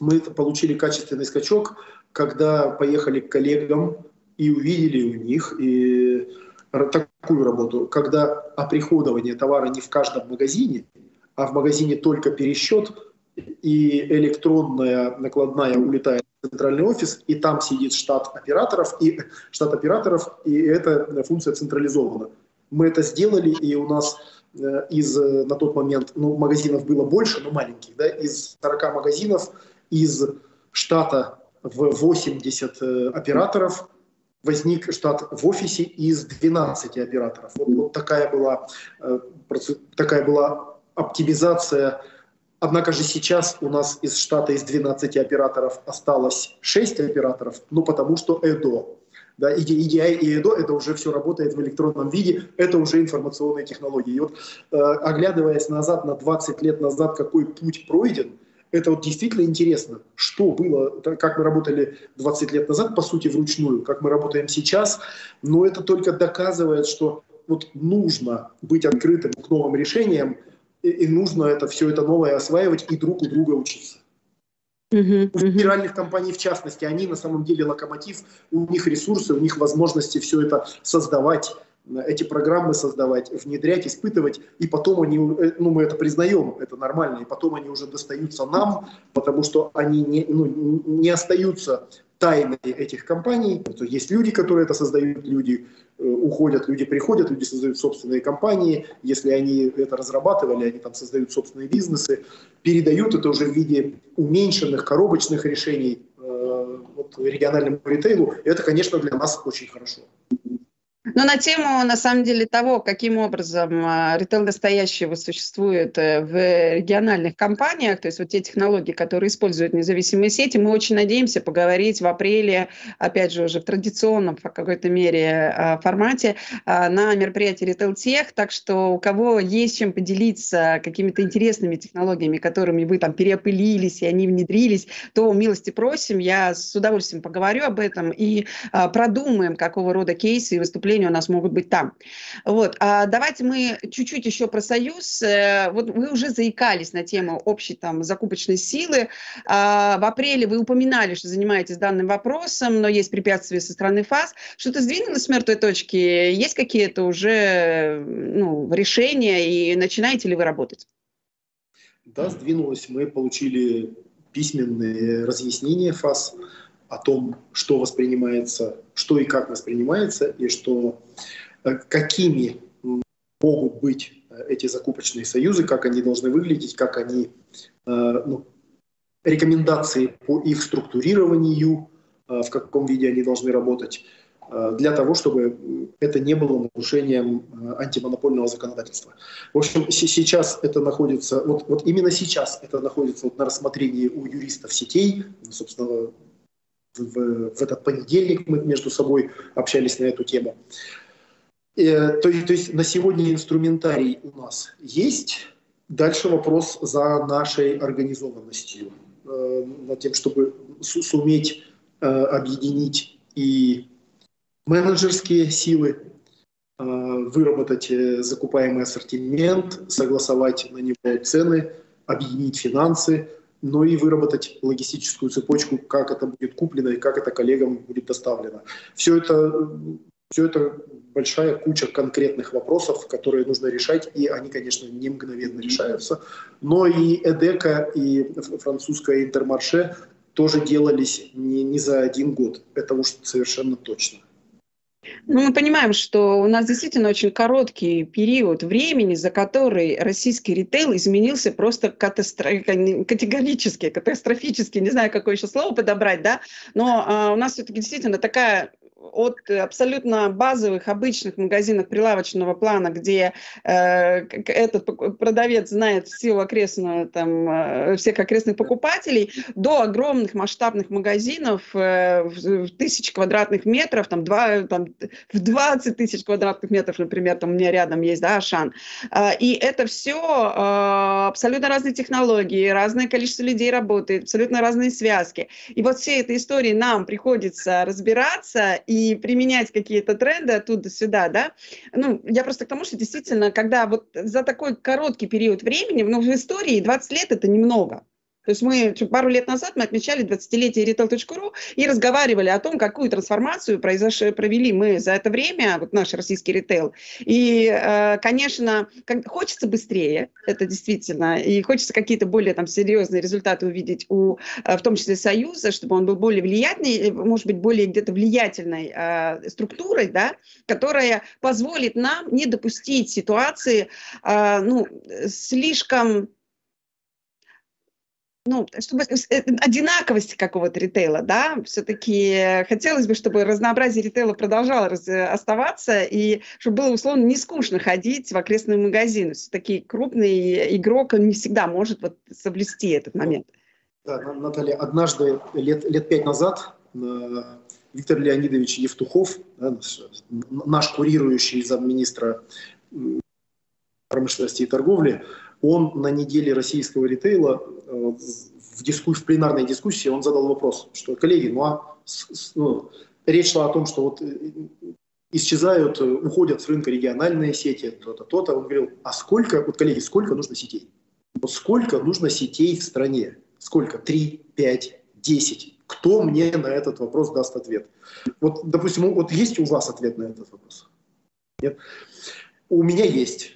мы получили качественный скачок, когда поехали к коллегам и увидели у них и такую работу, когда оприходование товара не в каждом магазине, а в магазине только пересчет, и электронная накладная улетает в центральный офис, и там сидит штат операторов, и штат операторов, и эта функция централизована. Мы это сделали, и у нас э, из на тот момент ну, магазинов было больше, но маленьких, да, из 40 магазинов из штата в 80 э, операторов возник штат в офисе из 12 операторов. Вот, вот такая была э, такая была оптимизация Однако же сейчас у нас из штата из 12 операторов осталось 6 операторов, ну потому что ЭДО. Да, EDI и ЭДО, это уже все работает в электронном виде, это уже информационные технологии. И вот э, оглядываясь назад, на 20 лет назад, какой путь пройден, это вот действительно интересно, что было, как мы работали 20 лет назад, по сути, вручную, как мы работаем сейчас, но это только доказывает, что вот нужно быть открытым к новым решениям, и, и нужно это все это новое осваивать и друг у друга учиться. Uh-huh, у федеральных компаний в частности, они на самом деле локомотив, у них ресурсы, у них возможности все это создавать, эти программы создавать, внедрять, испытывать, и потом они, э, ну мы это признаем, это нормально, и потом они уже достаются нам, потому что они не, ну, не остаются тайны этих компаний. Есть люди, которые это создают, люди э, уходят, люди приходят, люди создают собственные компании. Если они это разрабатывали, они там создают собственные бизнесы, передают это уже в виде уменьшенных коробочных решений э, региональному ритейлу. И это, конечно, для нас очень хорошо. Но на тему, на самом деле, того, каким образом а, ритейл настоящего существует э, в региональных компаниях, то есть вот те технологии, которые используют независимые сети, мы очень надеемся поговорить в апреле, опять же, уже в традиционном, в какой-то мере, а, формате а, на мероприятии Retail Tech. Так что у кого есть чем поделиться какими-то интересными технологиями, которыми вы там переопылились, и они внедрились, то милости просим. Я с удовольствием поговорю об этом и продумаем, какого рода кейсы и выступления сожалению, у нас могут быть там. Вот. А давайте мы чуть-чуть еще про Союз. Э, вот вы уже заикались на тему общей там закупочной силы. А в апреле вы упоминали, что занимаетесь данным вопросом, но есть препятствия со стороны ФАС. Что-то сдвинулось с мертвой точки? Есть какие-то уже ну, решения и начинаете ли вы работать? Да, сдвинулось. Мы получили письменные разъяснения ФАС о том, что воспринимается, что и как воспринимается, и что э, какими могут быть э, эти закупочные союзы, как они должны выглядеть, как они, э, ну, рекомендации по их структурированию, в каком виде они должны работать, для того, чтобы это не было нарушением антимонопольного законодательства. В общем, сейчас это находится, вот, вот именно сейчас это находится вот на рассмотрении у юристов сетей, собственно, в, в этот понедельник мы между собой общались на эту тему. Э, то, то есть на сегодня инструментарий у нас есть. Дальше вопрос за нашей организованностью, э, над тем, чтобы суметь э, объединить и менеджерские силы, э, выработать э, закупаемый ассортимент, согласовать на него цены, объединить финансы, но и выработать логистическую цепочку, как это будет куплено и как это коллегам будет доставлено. Все это, все это большая куча конкретных вопросов, которые нужно решать, и они, конечно, не мгновенно решаются. Но и Эдека, и французская Интермарше тоже делались не, не за один год. Это уж совершенно точно. Ну, мы понимаем, что у нас действительно очень короткий период времени, за который российский ритейл изменился просто катастро... категорически, катастрофически, не знаю, какое еще слово подобрать, да, но а, у нас все-таки действительно такая от абсолютно базовых, обычных магазинов прилавочного плана, где э, этот продавец знает всю окрестную, там, э, всех окрестных покупателей, до огромных масштабных магазинов э, в, в тысяч квадратных метров, там, два, там, в 20 тысяч квадратных метров, например, там у меня рядом есть, да, Ашан. Э, и это все э, абсолютно разные технологии, разное количество людей работает, абсолютно разные связки. И вот все этой истории нам приходится разбираться и применять какие-то тренды оттуда сюда, да. Ну, я просто к тому, что действительно, когда вот за такой короткий период времени, ну, в истории 20 лет это немного. То есть мы пару лет назад мы отмечали 20-летие retail.ru и разговаривали о том, какую трансформацию произош... провели мы за это время, вот наш российский ритейл. И, э, конечно, хочется быстрее, это действительно, и хочется какие-то более там серьезные результаты увидеть у, э, в том числе Союза, чтобы он был более влиятельный, может быть, более где-то влиятельной э, структурой, да, которая позволит нам не допустить ситуации, э, ну, слишком ну, чтобы э, одинаковости какого-то ритейла, да, все-таки хотелось бы, чтобы разнообразие ритейла продолжало раз, э, оставаться, и чтобы было, условно, не скучно ходить в окрестные магазины. Все-таки крупный игрок не всегда может вот соблюсти этот момент. Да, Наталья, однажды, лет, лет пять назад, э, Виктор Леонидович Евтухов, наш курирующий замминистра промышленности и торговли, он на неделе российского ритейла э, в, дискуссии, в пленарной дискуссии он задал вопрос, что, коллеги, ну а ну, речь шла о том, что вот э, исчезают, э, уходят с рынка региональные сети, то-то, то-то. Он говорил, а сколько, вот, коллеги, сколько нужно сетей? Вот сколько нужно сетей в стране? Сколько? Три, пять, десять? Кто мне на этот вопрос даст ответ? Вот, допустим, вот есть у вас ответ на этот вопрос? Нет? У меня есть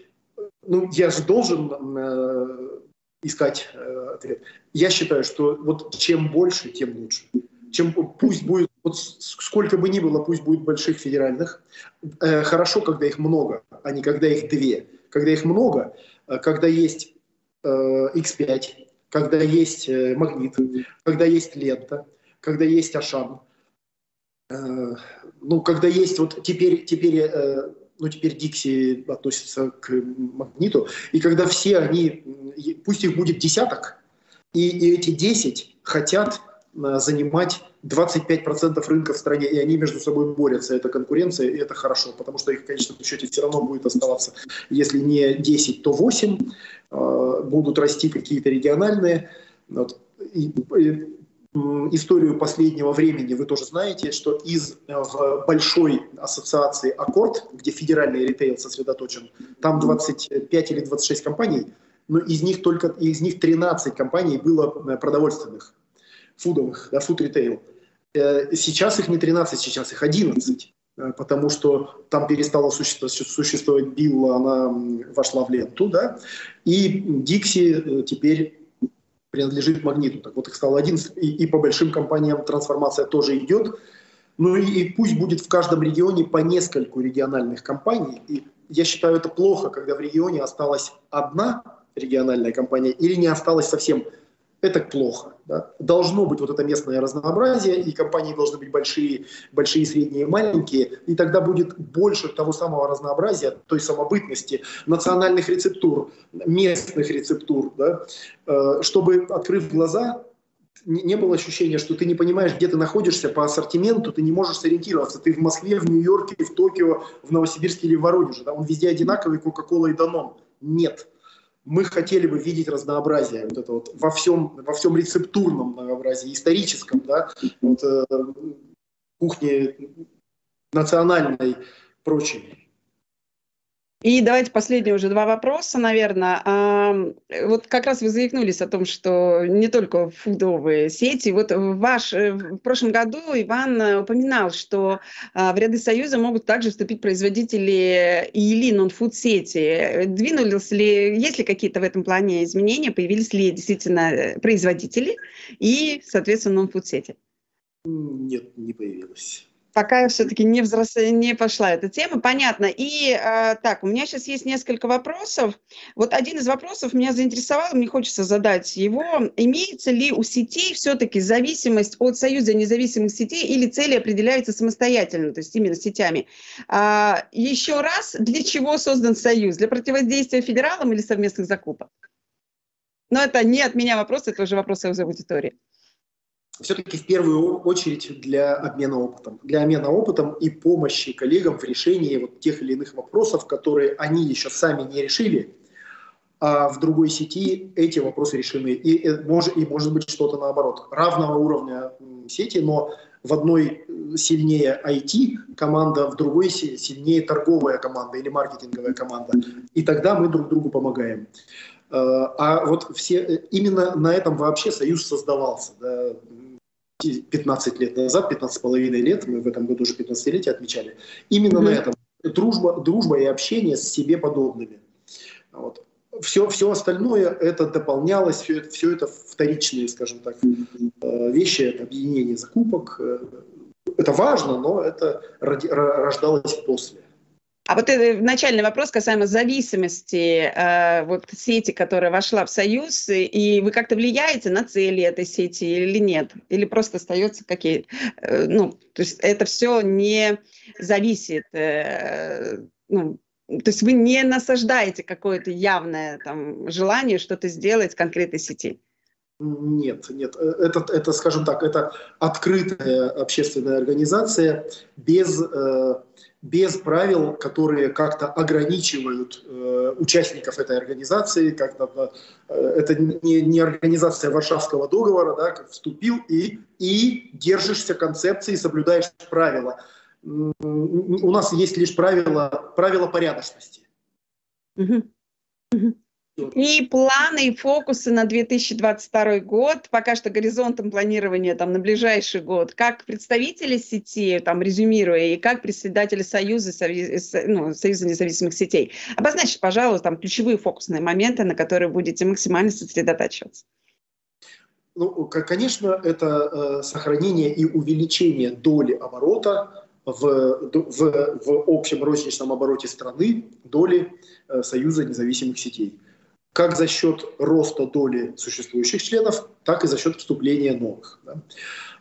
ну, я же должен э, искать э, ответ. Я считаю, что вот чем больше, тем лучше. Чем пусть будет, вот сколько бы ни было, пусть будет больших федеральных. Э, хорошо, когда их много, а не когда их две. Когда их много, э, когда есть э, X5, когда есть э, магнит, когда есть лента, когда есть Ашан, э, ну, когда есть вот теперь, теперь э, ну, теперь Дикси относится к Магниту, и когда все они, пусть их будет десяток, и, и эти 10 хотят э, занимать 25% рынка в стране, и они между собой борются. Это конкуренция, и это хорошо, потому что их в конечном счете все равно будет оставаться, если не 10, то 8, э, будут расти какие-то региональные. Вот. И, и историю последнего времени вы тоже знаете, что из э, большой ассоциации Аккорд, где федеральный ритейл сосредоточен, там 25 или 26 компаний, но из них только из них 13 компаний было э, продовольственных, фудовых, да, фуд ритейл. Э, сейчас их не 13, сейчас их 11 потому что там перестала существовать Билла, она вошла в ленту, да, и Дикси теперь принадлежит магниту. Так вот их стало 11, и, и по большим компаниям трансформация тоже идет. Ну и, и пусть будет в каждом регионе по нескольку региональных компаний. И я считаю это плохо, когда в регионе осталась одна региональная компания или не осталось совсем это плохо. Да? Должно быть вот это местное разнообразие, и компании должны быть большие, большие, средние, маленькие, и тогда будет больше того самого разнообразия, той самобытности, национальных рецептур, местных рецептур, да? Э, чтобы, открыв глаза, не было ощущения, что ты не понимаешь, где ты находишься по ассортименту, ты не можешь сориентироваться. Ты в Москве, в Нью-Йорке, в Токио, в Новосибирске или в Воронеже. Да? Он везде одинаковый, Кока-Кола и Данон. Нет мы хотели бы видеть разнообразие вот это вот во всем, во всем рецептурном многообразии, историческом, да, вот, э, кухне национальной, прочей. И давайте последние уже два вопроса, наверное. А, вот как раз вы заикнулись о том, что не только фудовые сети. Вот ваш, э, в прошлом году Иван упоминал, что а, в ряды Союза могут также вступить производители или нон-фуд сети. Двинулись ли, есть ли какие-то в этом плане изменения? Появились ли действительно э, производители и, соответственно, нон-фуд сети? Нет, не появилось пока все-таки не, взрос... не пошла эта тема, понятно. И э, так, у меня сейчас есть несколько вопросов. Вот один из вопросов меня заинтересовал, мне хочется задать его. Имеется ли у сетей все-таки зависимость от Союза независимых сетей или цели определяются самостоятельно, то есть именно сетями? А, еще раз, для чего создан Союз? Для противодействия федералам или совместных закупок? Но это не от меня вопрос, это уже вопрос из аудитории все-таки в первую очередь для обмена опытом. Для обмена опытом и помощи коллегам в решении вот тех или иных вопросов, которые они еще сами не решили, а в другой сети эти вопросы решены. И, и, может, и может быть что-то наоборот. Равного уровня сети, но в одной сильнее IT команда, в другой сильнее торговая команда или маркетинговая команда. И тогда мы друг другу помогаем. А вот все, именно на этом вообще союз создавался. Да, 15 лет назад, 15,5 лет, мы в этом году уже 15-летие отмечали, именно mm-hmm. на этом дружба, дружба и общение с себе подобными. Вот. Все, все остальное это дополнялось, все это, все это вторичные, скажем так, э, вещи, это объединение закупок. Э, это важно, но это рождалось после. А вот это начальный вопрос касаемо зависимости э, вот сети, которая вошла в Союз, и вы как-то влияете на цели этой сети или нет? Или просто остается какие... Э, ну, то есть это все не зависит... Э, ну, то есть вы не насаждаете какое-то явное там, желание что-то сделать конкретной сети? Нет, нет. Э, это, это, скажем так, это открытая общественная организация без... Э, без правил, которые как-то ограничивают э, участников этой организации. Как-то, э, это не, не организация Варшавского договора, да, как вступил и, и держишься концепции, соблюдаешь правила. У нас есть лишь правила, правила порядочности. Угу. Угу. И планы и фокусы на 2022 год, пока что горизонтом планирования там, на ближайший год, как представители сети, там, резюмируя, и как председатели Союза, ну, Союза независимых сетей, обозначьте, пожалуйста, там, ключевые фокусные моменты, на которые будете максимально сосредотачиваться. Ну, конечно, это э, сохранение и увеличение доли оборота в, в, в общем розничном обороте страны, доли э, Союза независимых сетей как за счет роста доли существующих членов, так и за счет вступления новых. Да.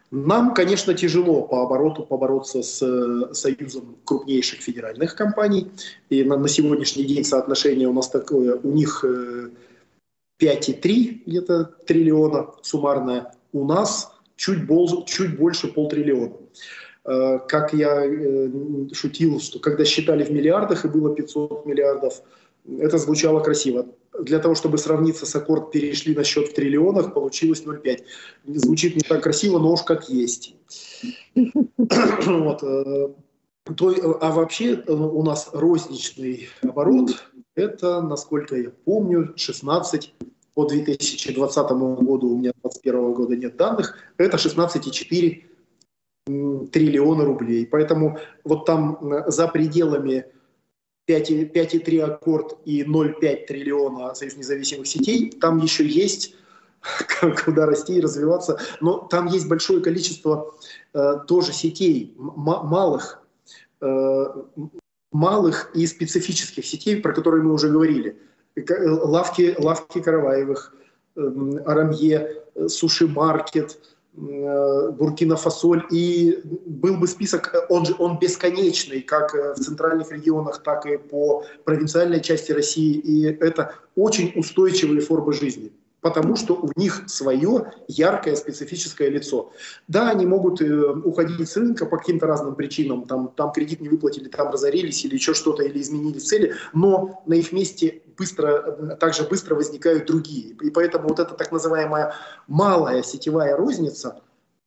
Нам, конечно, тяжело по обороту побороться с э, союзом крупнейших федеральных компаний. И на, на сегодняшний день соотношение у нас такое, у них 5,3 э, где-то триллиона суммарное, у нас чуть, бол, чуть больше полтриллиона. Э, как я шутил, что когда считали в миллиардах и было 500 миллиардов, это звучало красиво для того, чтобы сравниться с аккорд, перешли на счет в триллионах, получилось 0,5. Звучит не так красиво, но уж как есть. Э, а вообще э, у нас розничный оборот, это, насколько я помню, 16 по 2020 году, у меня 2021 года нет данных, это 16,4 триллиона рублей. Поэтому вот там э, за пределами 5,3 аккорд и 0,5 триллиона Союз независимых сетей, там еще есть <laughs> куда расти и развиваться. Но там есть большое количество э, тоже сетей, малых, э, малых и специфических сетей, про которые мы уже говорили. Лавки, лавки Караваевых, э, Арамье, э, Суши-маркет – Э, Буркина-Фасоль, и был бы список, он же он бесконечный, как э, в центральных регионах, так и по провинциальной части России, и это очень устойчивые формы жизни потому что у них свое яркое специфическое лицо. Да, они могут э, уходить с рынка по каким-то разным причинам, там, там кредит не выплатили, там разорились или еще что-то, или изменили цели, но на их месте быстро, также быстро возникают другие. И поэтому вот эта так называемая малая сетевая розница,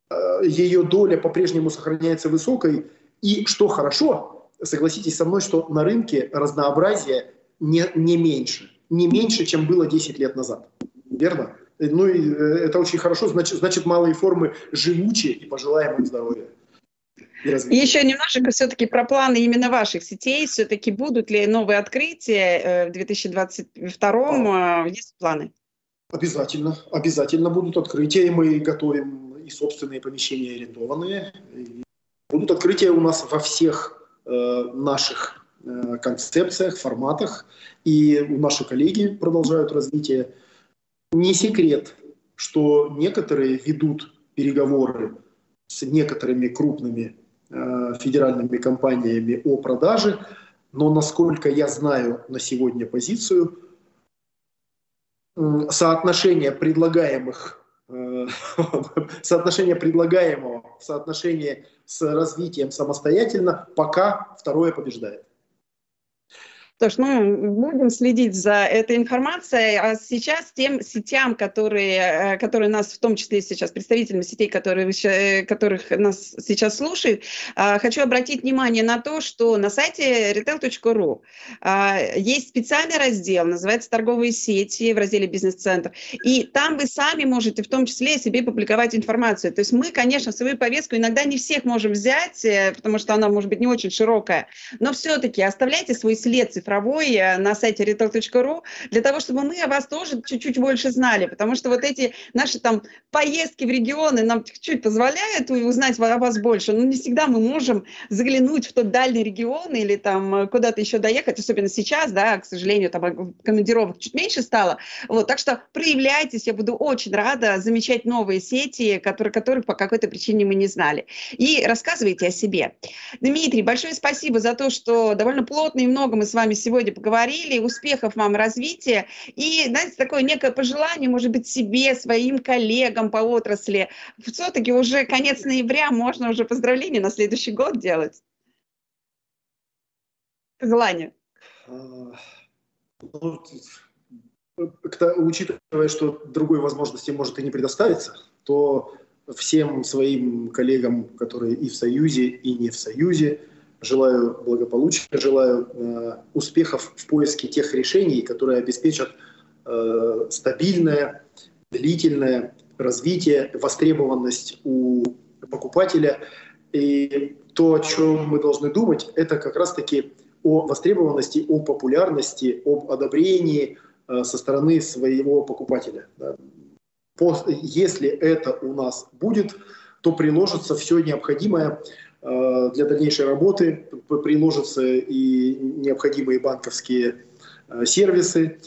э, ее доля по-прежнему сохраняется высокой. И что хорошо, согласитесь со мной, что на рынке разнообразие не, не меньше. Не меньше, чем было 10 лет назад верно? Ну и э, это очень хорошо, значит, значит малые формы живучие и пожелаем им здоровья. И, еще немножечко все-таки про планы именно ваших сетей. Все-таки будут ли новые открытия э, в 2022 а. Есть планы? Обязательно, обязательно будут открытия. И мы готовим и собственные помещения арендованные. И будут открытия у нас во всех э, наших э, концепциях, форматах. И наши коллеги продолжают развитие не секрет, что некоторые ведут переговоры с некоторыми крупными э, федеральными компаниями о продаже, но насколько я знаю на сегодня позицию, э, соотношение предлагаемых э, <laughs> соотношение предлагаемого в соотношении с развитием самостоятельно пока второе побеждает. Что ж, мы будем следить за этой информацией, а сейчас тем сетям, которые, э, которые нас, в том числе сейчас, представителями сетей, которые, э, которых нас сейчас слушают, а, хочу обратить внимание на то, что на сайте retail.ru есть специальный раздел, называется «Торговые сети» в разделе «Бизнес-центр», и там вы сами можете в том числе себе публиковать информацию. То есть мы, конечно, свою повестку иногда не всех можем взять, э, потому что она может быть не очень широкая, но все-таки оставляйте свой след цифровой цифровой э, на сайте retail.ru, для того, чтобы мы о вас тоже чуть-чуть больше знали, потому что вот эти наши там поездки в регионы нам чуть позволяют узнать о вас больше, но не всегда мы можем заглянуть в тот дальний регион или там куда-то еще доехать, особенно сейчас, да, к сожалению, там командировок чуть меньше стало, вот, так что проявляйтесь, я буду очень рада замечать новые сети, которые, которых по какой-то причине мы не знали, и рассказывайте о себе. Дмитрий, большое спасибо за то, что довольно плотно и много мы с вами сегодня поговорили. Успехов вам развития. И, знаете, такое некое пожелание, может быть, себе, своим коллегам по отрасли. Все-таки уже конец ноября, можно уже поздравления на следующий год делать. Желание. А, ну, учитывая, что другой возможности может и не предоставиться, то всем своим коллегам, которые и в Союзе, и не в Союзе, Желаю благополучия, желаю э, успехов в поиске тех решений, которые обеспечат э, стабильное, длительное развитие, востребованность у покупателя. И то, о чем мы должны думать, это как раз-таки о востребованности, о популярности, об одобрении э, со стороны своего покупателя. Да. Если это у нас будет, то приложится все необходимое для дальнейшей работы приложатся и необходимые банковские э, сервисы.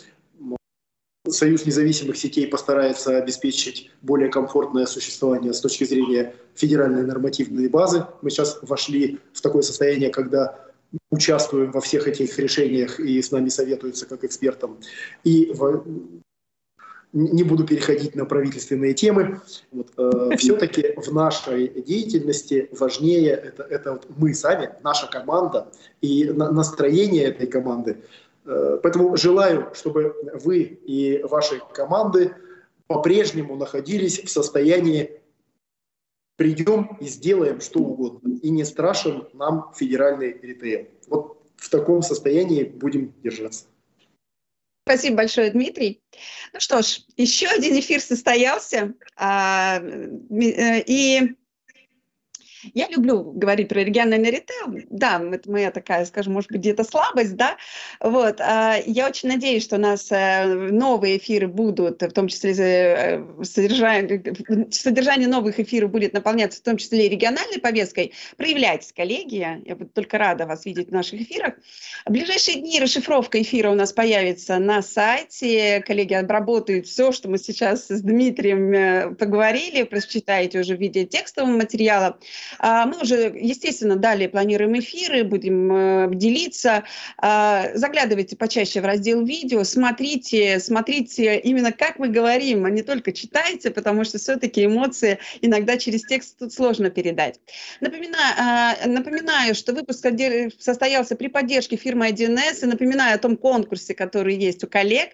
Союз независимых сетей постарается обеспечить более комфортное существование с точки зрения федеральной нормативной базы. Мы сейчас вошли в такое состояние, когда участвуем во всех этих решениях и с нами советуются как экспертам. И не буду переходить на правительственные темы. Вот, э, <laughs> все-таки в нашей деятельности важнее это, это вот мы сами, наша команда и на, настроение этой команды. Э, поэтому желаю, чтобы вы и ваши команды по-прежнему находились в состоянии придем и сделаем что угодно. И не страшен нам федеральный ритейл. Вот в таком состоянии будем держаться. Спасибо большое, Дмитрий. Ну что ж, еще один эфир состоялся. А, э, и я люблю говорить про региональный ритейл. Да, это моя такая, скажем, может быть, где-то слабость, да. Вот. А, я очень надеюсь, что у нас э, новые эфиры будут, в том числе э, содержание, содержание новых эфиров будет наполняться в том числе и региональной повесткой. Проявляйтесь, коллеги. Я буду только рада вас видеть в наших эфирах. В ближайшие дни расшифровка эфира у нас появится на сайте. Коллеги обработают все, что мы сейчас с Дмитрием э, поговорили. Прочитаете уже в виде текстового материала. А, мы уже, естественно, далее планируем эфиры, будем э, делиться. А, заглядывайте почаще в раздел видео, смотрите, смотрите именно как мы говорим, а не только читайте, потому что все-таки эмоции иногда через текст тут сложно передать. Напоминаю, а, напоминаю, что выпуск состоялся при поддержке фирмы 1С и напоминаю о том конкурсе, который есть у коллег.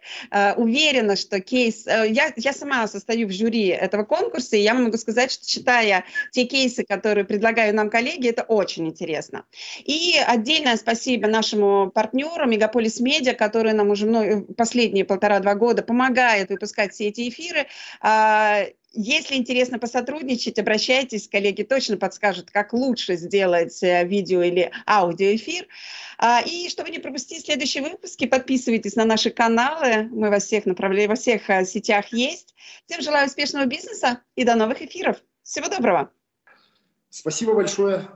Уверена, что кейс... Э, я, я сама состою в жюри этого конкурса, и я могу сказать, что читая те кейсы, которые предлагают нам коллеги, это очень интересно. И отдельное спасибо нашему партнеру Мегаполис Медиа, который нам уже ну, последние полтора-два года помогает выпускать все эти эфиры. А, если интересно посотрудничать, обращайтесь, коллеги точно подскажут, как лучше сделать э, видео или аудиоэфир. А, и чтобы не пропустить следующие выпуски, подписывайтесь на наши каналы. Мы во всех направлениях, во всех э, сетях есть. Всем желаю успешного бизнеса и до новых эфиров. Всего доброго! Спасибо большое.